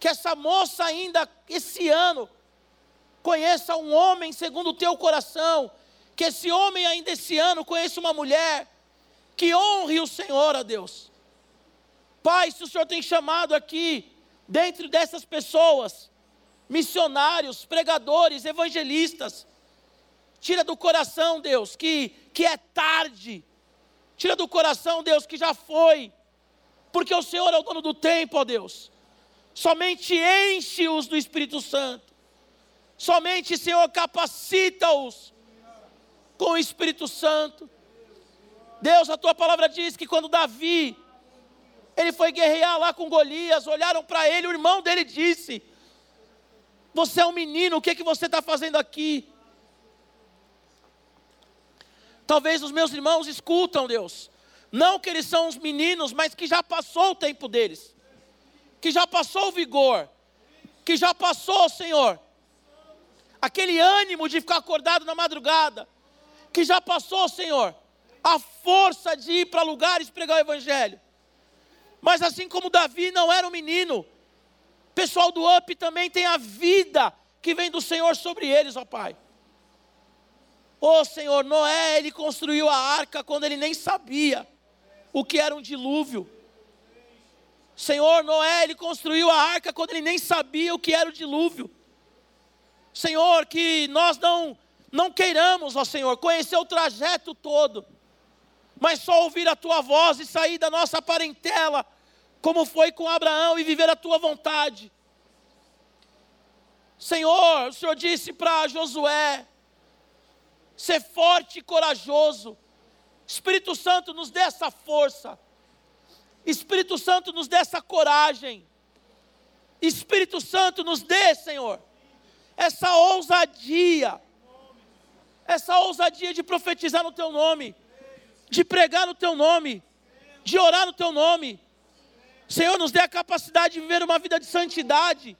que essa moça ainda esse ano conheça um homem segundo o teu coração, que esse homem ainda esse ano conheça uma mulher que honre o Senhor, a Deus. Pai, se o Senhor tem chamado aqui, dentro dessas pessoas, missionários, pregadores, evangelistas, Tira do coração, Deus, que, que é tarde. Tira do coração, Deus, que já foi. Porque o Senhor é o dono do tempo, ó Deus. Somente enche-os do Espírito Santo. Somente, Senhor, capacita-os com o Espírito Santo. Deus, a tua palavra diz que quando Davi, ele foi guerrear lá com Golias, olharam para ele, o irmão dele disse: Você é um menino, o que, é que você está fazendo aqui? Talvez os meus irmãos escutam Deus. Não que eles são os meninos, mas que já passou o tempo deles. Que já passou o vigor. Que já passou, Senhor. Aquele ânimo de ficar acordado na madrugada. Que já passou, Senhor. A força de ir para lugares pregar o Evangelho. Mas assim como Davi não era um menino, pessoal do UP também tem a vida que vem do Senhor sobre eles, ó Pai. Ô Senhor, Noé, ele construiu a arca quando ele nem sabia o que era um dilúvio. Senhor, Noé, ele construiu a arca quando ele nem sabia o que era o dilúvio. Senhor, que nós não não queiramos, ó Senhor, conhecer o trajeto todo, mas só ouvir a tua voz e sair da nossa parentela, como foi com Abraão, e viver a tua vontade. Senhor, o Senhor disse para Josué: ser forte e corajoso. Espírito Santo nos dê essa força. Espírito Santo nos dê essa coragem. Espírito Santo nos dê, Senhor, essa ousadia, essa ousadia de profetizar no teu nome, de pregar no teu nome, de orar no teu nome. Senhor, nos dê a capacidade de viver uma vida de santidade.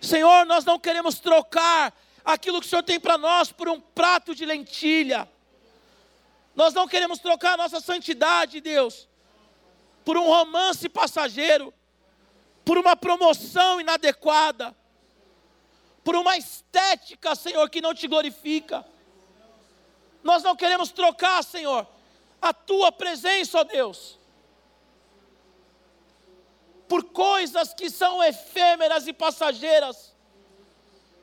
Senhor, nós não queremos trocar aquilo que o Senhor tem para nós por um prato de lentilha. Nós não queremos trocar a nossa santidade, Deus, por um romance passageiro, por uma promoção inadequada, por uma estética, Senhor, que não te glorifica. Nós não queremos trocar, Senhor, a tua presença, ó Deus, por coisas que são efêmeras e passageiras.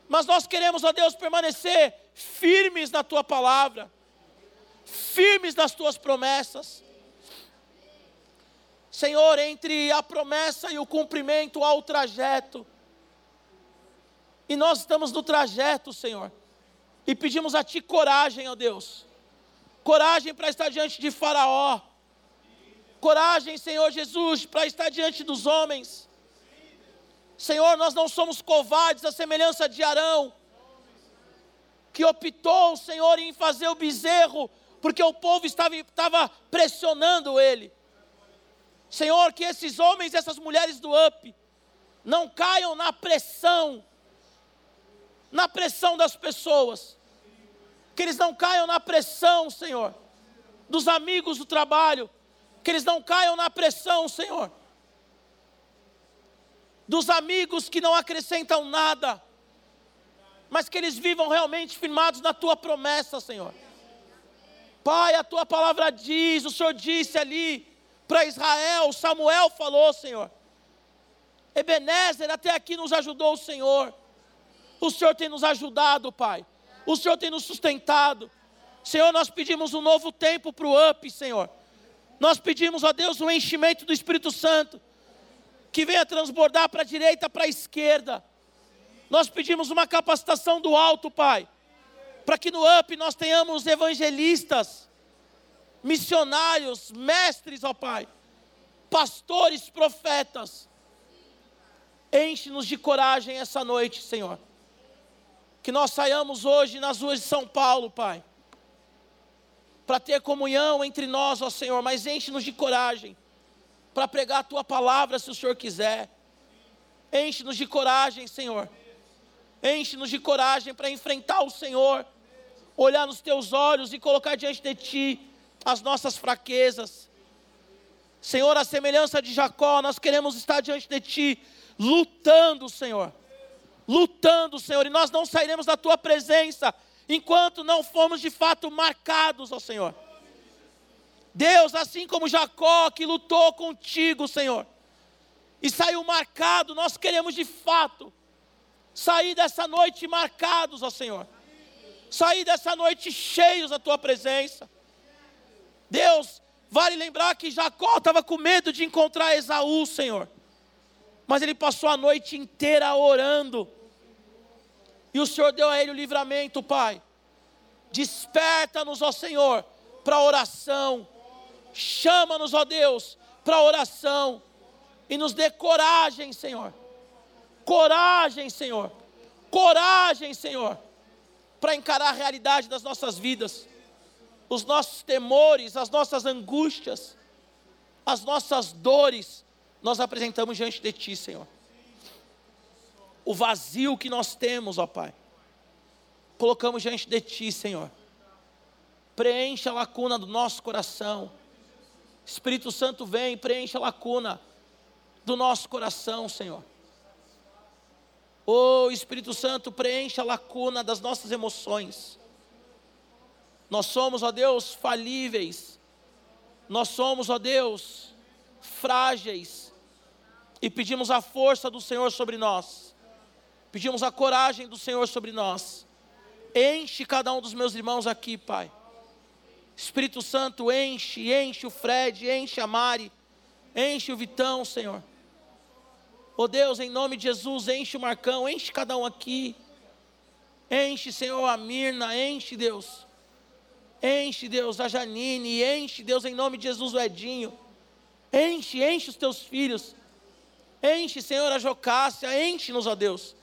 Mas nós queremos, ó Deus, permanecer firmes na tua palavra, firmes nas tuas promessas. Senhor, entre a promessa e o cumprimento há o trajeto. E nós estamos no trajeto, Senhor. E pedimos a Ti coragem, ó Deus. Coragem para estar diante de Faraó Coragem, Senhor Jesus, para estar diante dos homens. Senhor, nós não somos covardes, a semelhança de Arão, que optou, Senhor, em fazer o bezerro, porque o povo estava, estava pressionando ele. Senhor, que esses homens, essas mulheres do UP, não caiam na pressão, na pressão das pessoas, que eles não caiam na pressão, Senhor, dos amigos do trabalho, que eles não caiam na pressão, Senhor, dos amigos que não acrescentam nada, mas que eles vivam realmente firmados na tua promessa, Senhor. Pai, a tua palavra diz, o Senhor disse ali para Israel, Samuel falou, Senhor. Ebenezer, até aqui nos ajudou Senhor. O Senhor tem nos ajudado, Pai. O Senhor tem nos sustentado. Senhor, nós pedimos um novo tempo para o UP, Senhor. Nós pedimos a Deus o enchimento do Espírito Santo, que venha transbordar para a direita, para a esquerda. Nós pedimos uma capacitação do alto, Pai, para que no UP nós tenhamos evangelistas, missionários, mestres, ó Pai, pastores, profetas. Enche-nos de coragem essa noite, Senhor. Que nós saiamos hoje nas ruas de São Paulo, Pai para ter comunhão entre nós, ó Senhor, mas enche-nos de coragem para pregar a tua palavra, se o Senhor quiser. Enche-nos de coragem, Senhor. Enche-nos de coragem para enfrentar o Senhor, olhar nos teus olhos e colocar diante de ti as nossas fraquezas. Senhor, a semelhança de Jacó, nós queremos estar diante de ti, lutando, Senhor. Lutando, Senhor, e nós não sairemos da tua presença enquanto não fomos de fato marcados, Senhor. Deus, assim como Jacó que lutou contigo, Senhor, e saiu marcado, nós queremos de fato sair dessa noite marcados, Senhor. Sair dessa noite cheios da tua presença. Deus, vale lembrar que Jacó estava com medo de encontrar Esaú, Senhor. Mas ele passou a noite inteira orando e o Senhor deu a ele o livramento, Pai. Desperta-nos, ó Senhor, para oração. Chama-nos, ó Deus, para oração. E nos dê coragem, Senhor. Coragem, Senhor. Coragem, Senhor, para encarar a realidade das nossas vidas. Os nossos temores, as nossas angústias, as nossas dores, nós apresentamos diante de Ti, Senhor o vazio que nós temos, ó Pai. Colocamos diante de Ti, Senhor. Preencha a lacuna do nosso coração. Espírito Santo vem, preencha a lacuna do nosso coração, Senhor. Oh, Espírito Santo, preencha a lacuna das nossas emoções. Nós somos, ó Deus, falíveis. Nós somos, ó Deus, frágeis. E pedimos a força do Senhor sobre nós. Pedimos a coragem do Senhor sobre nós. Enche cada um dos meus irmãos aqui, Pai. Espírito Santo, enche, enche o Fred, enche a Mari, enche o Vitão, Senhor. Oh Deus, em nome de Jesus, enche o Marcão, enche cada um aqui. Enche, Senhor, a Mirna, enche, Deus. Enche, Deus, a Janine, enche, Deus, em nome de Jesus, o Edinho. Enche, enche os teus filhos. Enche, Senhor, a Jocássia, enche-nos, ó Deus.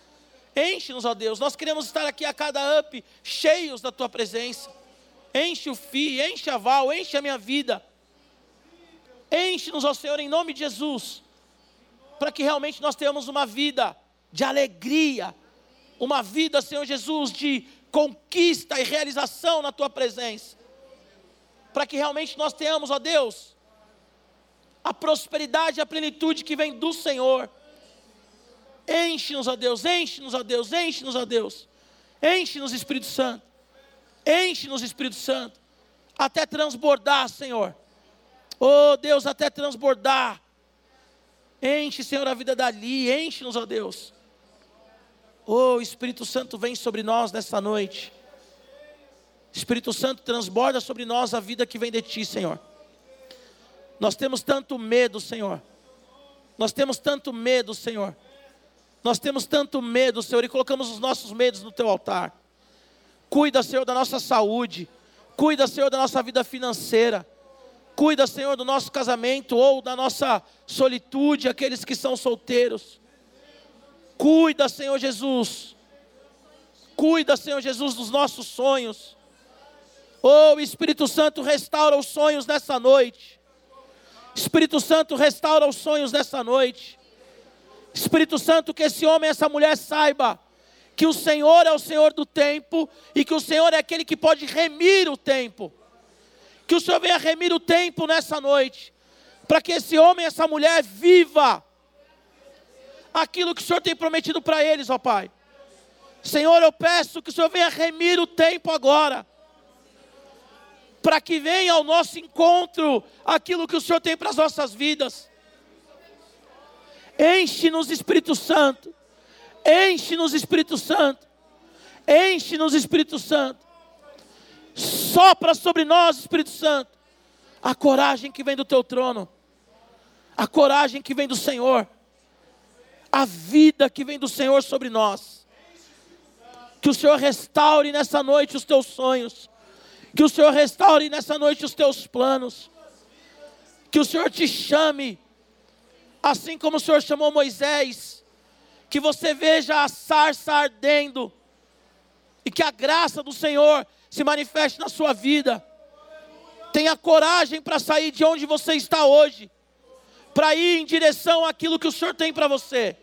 Enche-nos, ó Deus. Nós queremos estar aqui a cada up cheios da tua presença. Enche o FI, enche a Val, enche a minha vida. Enche-nos, ó Senhor, em nome de Jesus. Para que realmente nós tenhamos uma vida de alegria. Uma vida, Senhor Jesus, de conquista e realização na tua presença. Para que realmente nós tenhamos, ó Deus, a prosperidade e a plenitude que vem do Senhor. Enche-nos, ó Deus, enche-nos, ó Deus, enche-nos, ó Deus. Enche-nos, Espírito Santo. Enche-nos, Espírito Santo. Até transbordar, Senhor. Oh Deus, até transbordar. Enche, Senhor, a vida dali. Enche-nos, ó Deus. Oh Espírito Santo, vem sobre nós nessa noite. Espírito Santo, transborda sobre nós a vida que vem de Ti, Senhor. Nós temos tanto medo, Senhor. Nós temos tanto medo, Senhor. Nós temos tanto medo, Senhor, e colocamos os nossos medos no teu altar. Cuida, Senhor, da nossa saúde. Cuida, Senhor, da nossa vida financeira. Cuida, Senhor, do nosso casamento ou da nossa solitude, aqueles que são solteiros. Cuida, Senhor Jesus. Cuida, Senhor Jesus, dos nossos sonhos. Oh, Espírito Santo, restaura os sonhos nessa noite. Espírito Santo, restaura os sonhos dessa noite. Espírito Santo, que esse homem, essa mulher saiba que o Senhor é o Senhor do tempo e que o Senhor é aquele que pode remir o tempo. Que o Senhor venha remir o tempo nessa noite, para que esse homem, essa mulher viva aquilo que o Senhor tem prometido para eles, ó Pai. Senhor, eu peço que o Senhor venha remir o tempo agora para que venha ao nosso encontro aquilo que o Senhor tem para as nossas vidas. Enche-nos, Espírito Santo. Enche-nos, Espírito Santo. Enche-nos, Espírito Santo. Sopra sobre nós, Espírito Santo, a coragem que vem do teu trono, a coragem que vem do Senhor, a vida que vem do Senhor sobre nós. Que o Senhor restaure nessa noite os teus sonhos. Que o Senhor restaure nessa noite os teus planos. Que o Senhor te chame, assim como o Senhor chamou Moisés. Que você veja a sarça ardendo. E que a graça do Senhor se manifeste na sua vida. Tenha coragem para sair de onde você está hoje. Para ir em direção àquilo que o Senhor tem para você.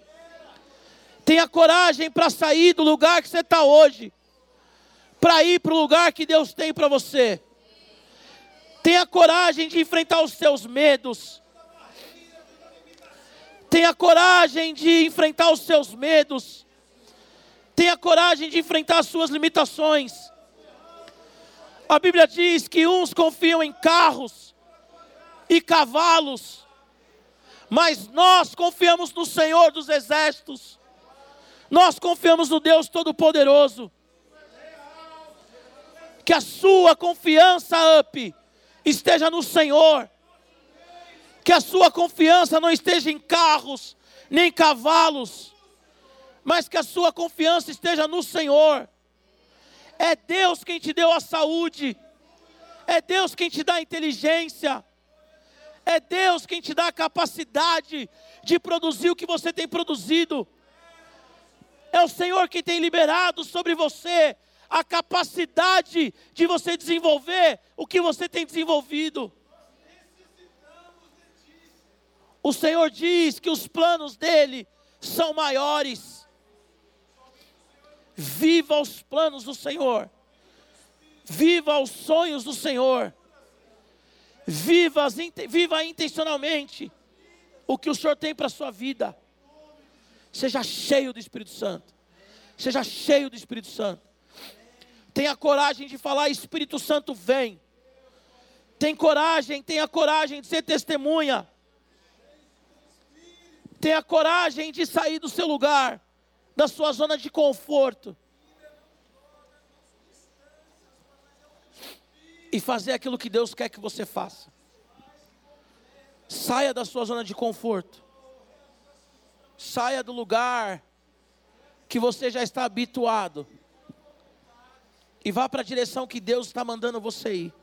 Tenha coragem para sair do lugar que você está hoje para ir para o lugar que Deus tem para você. Tenha coragem de enfrentar os seus medos. Tenha coragem de enfrentar os seus medos. Tenha coragem de enfrentar as suas limitações. A Bíblia diz que uns confiam em carros e cavalos, mas nós confiamos no Senhor dos exércitos. Nós confiamos no Deus Todo-Poderoso que a sua confiança, up, esteja no Senhor. Que a sua confiança não esteja em carros, nem cavalos, mas que a sua confiança esteja no Senhor. É Deus quem te deu a saúde, é Deus quem te dá a inteligência, é Deus quem te dá a capacidade de produzir o que você tem produzido. É o Senhor quem tem liberado sobre você a capacidade de você desenvolver o que você tem desenvolvido. O Senhor diz que os planos dele são maiores. Viva os planos do Senhor. Viva os sonhos do Senhor. Viva, viva intencionalmente o que o Senhor tem para a sua vida. Seja cheio do Espírito Santo. Seja cheio do Espírito Santo. Tenha coragem de falar, Espírito Santo vem. Tem coragem, tenha coragem de ser testemunha. Tenha coragem de sair do seu lugar, da sua zona de conforto. E fazer aquilo que Deus quer que você faça. Saia da sua zona de conforto. Saia do lugar que você já está habituado e vá para a direção que Deus está mandando você ir.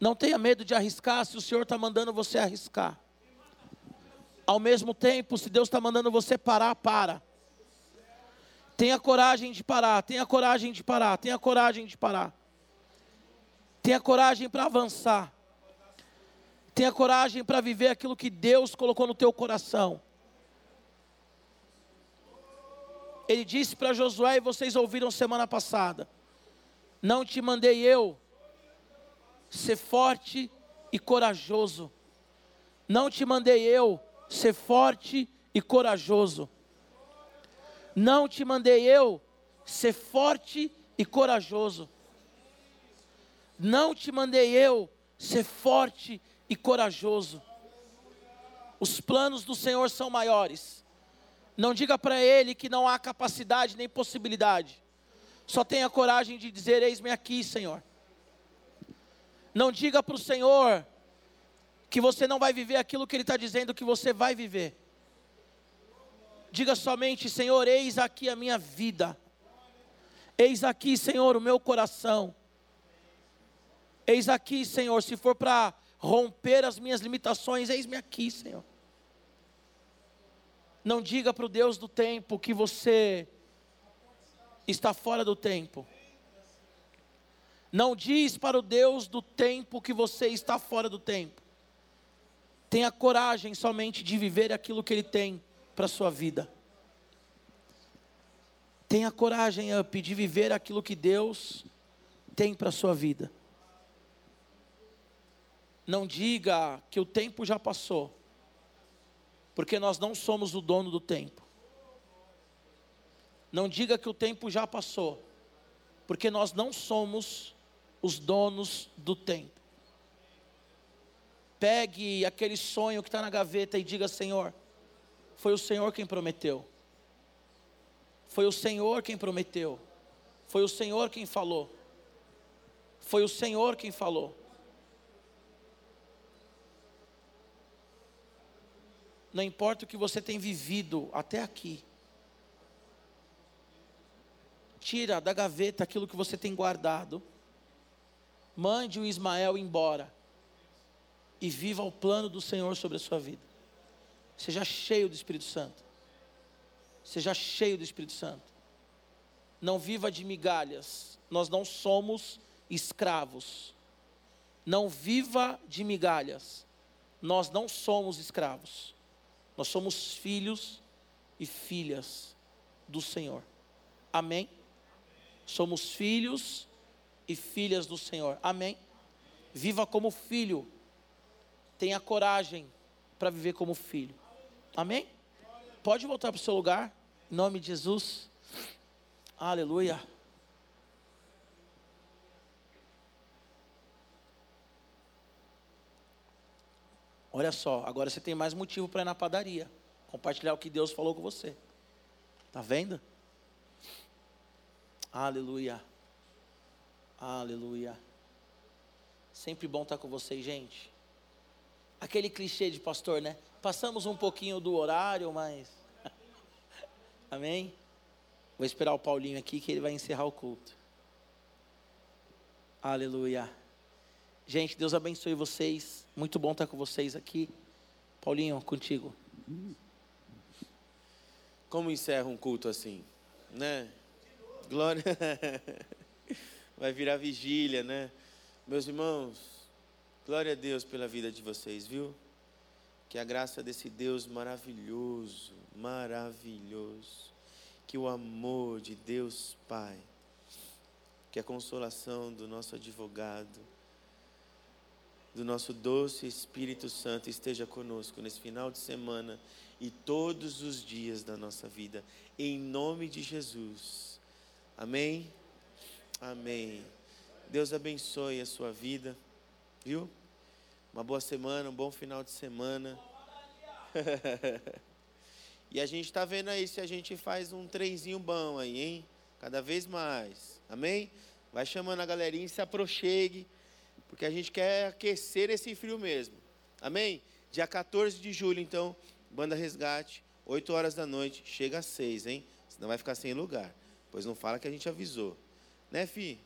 Não tenha medo de arriscar se o Senhor está mandando você arriscar. Ao mesmo tempo, se Deus está mandando você parar, para. Tenha coragem de parar, tenha coragem de parar, tenha coragem de parar. Tenha coragem para avançar. Tenha coragem para viver aquilo que Deus colocou no teu coração. Ele disse para Josué, e vocês ouviram semana passada: Não te mandei eu ser forte e corajoso. Não te mandei eu ser forte e corajoso. Não te mandei eu ser forte e corajoso. Não te mandei eu ser forte e corajoso. Os planos do Senhor são maiores. Não diga para ele que não há capacidade nem possibilidade. Só tenha coragem de dizer: Eis-me aqui, Senhor. Não diga para o Senhor que você não vai viver aquilo que Ele está dizendo que você vai viver. Diga somente: Senhor, eis aqui a minha vida. Eis aqui, Senhor, o meu coração. Eis aqui, Senhor, se for para romper as minhas limitações, eis-me aqui, Senhor. Não diga para o Deus do tempo que você está fora do tempo. Não diz para o Deus do tempo que você está fora do tempo. Tenha coragem somente de viver aquilo que Ele tem para a sua vida. Tenha coragem, Up, de viver aquilo que Deus tem para a sua vida. Não diga que o tempo já passou porque nós não somos o dono do tempo. Não diga que o tempo já passou, porque nós não somos os donos do tempo. Pegue aquele sonho que está na gaveta e diga: Senhor, foi o Senhor quem prometeu. Foi o Senhor quem prometeu. Foi o Senhor quem falou. Foi o Senhor quem falou. Não importa o que você tem vivido até aqui. Tira da gaveta aquilo que você tem guardado. Mande o Ismael embora. E viva o plano do Senhor sobre a sua vida. Seja cheio do Espírito Santo. Seja cheio do Espírito Santo. Não viva de migalhas. Nós não somos escravos. Não viva de migalhas. Nós não somos escravos. Nós somos filhos e filhas do Senhor. Amém? Somos filhos e filhas do Senhor. Amém? Viva como filho. Tenha coragem para viver como filho. Amém? Pode voltar para o seu lugar. Em nome de Jesus. Aleluia. Olha só, agora você tem mais motivo para ir na padaria, compartilhar o que Deus falou com você. Tá vendo? Aleluia. Aleluia. Sempre bom estar com vocês, gente. Aquele clichê de pastor, né? Passamos um pouquinho do horário, mas. [LAUGHS] Amém? Vou esperar o Paulinho aqui que ele vai encerrar o culto. Aleluia. Gente, Deus abençoe vocês. Muito bom estar com vocês aqui. Paulinho, contigo. Como encerra um culto assim, né? Glória. [LAUGHS] Vai virar vigília, né? Meus irmãos, glória a Deus pela vida de vocês, viu? Que a graça desse Deus maravilhoso, maravilhoso, que o amor de Deus Pai, que a consolação do nosso advogado, do nosso doce Espírito Santo esteja conosco nesse final de semana e todos os dias da nossa vida, em nome de Jesus. Amém? Amém. Deus abençoe a sua vida, viu? Uma boa semana, um bom final de semana. [LAUGHS] e a gente está vendo aí se a gente faz um trenzinho bom aí, hein? Cada vez mais. Amém? Vai chamando a galerinha, se aproxegue porque a gente quer aquecer esse frio mesmo. Amém? Dia 14 de julho, então, Banda Resgate, 8 horas da noite, chega às 6, hein? Senão vai ficar sem lugar. Pois não fala que a gente avisou. Né, Fi?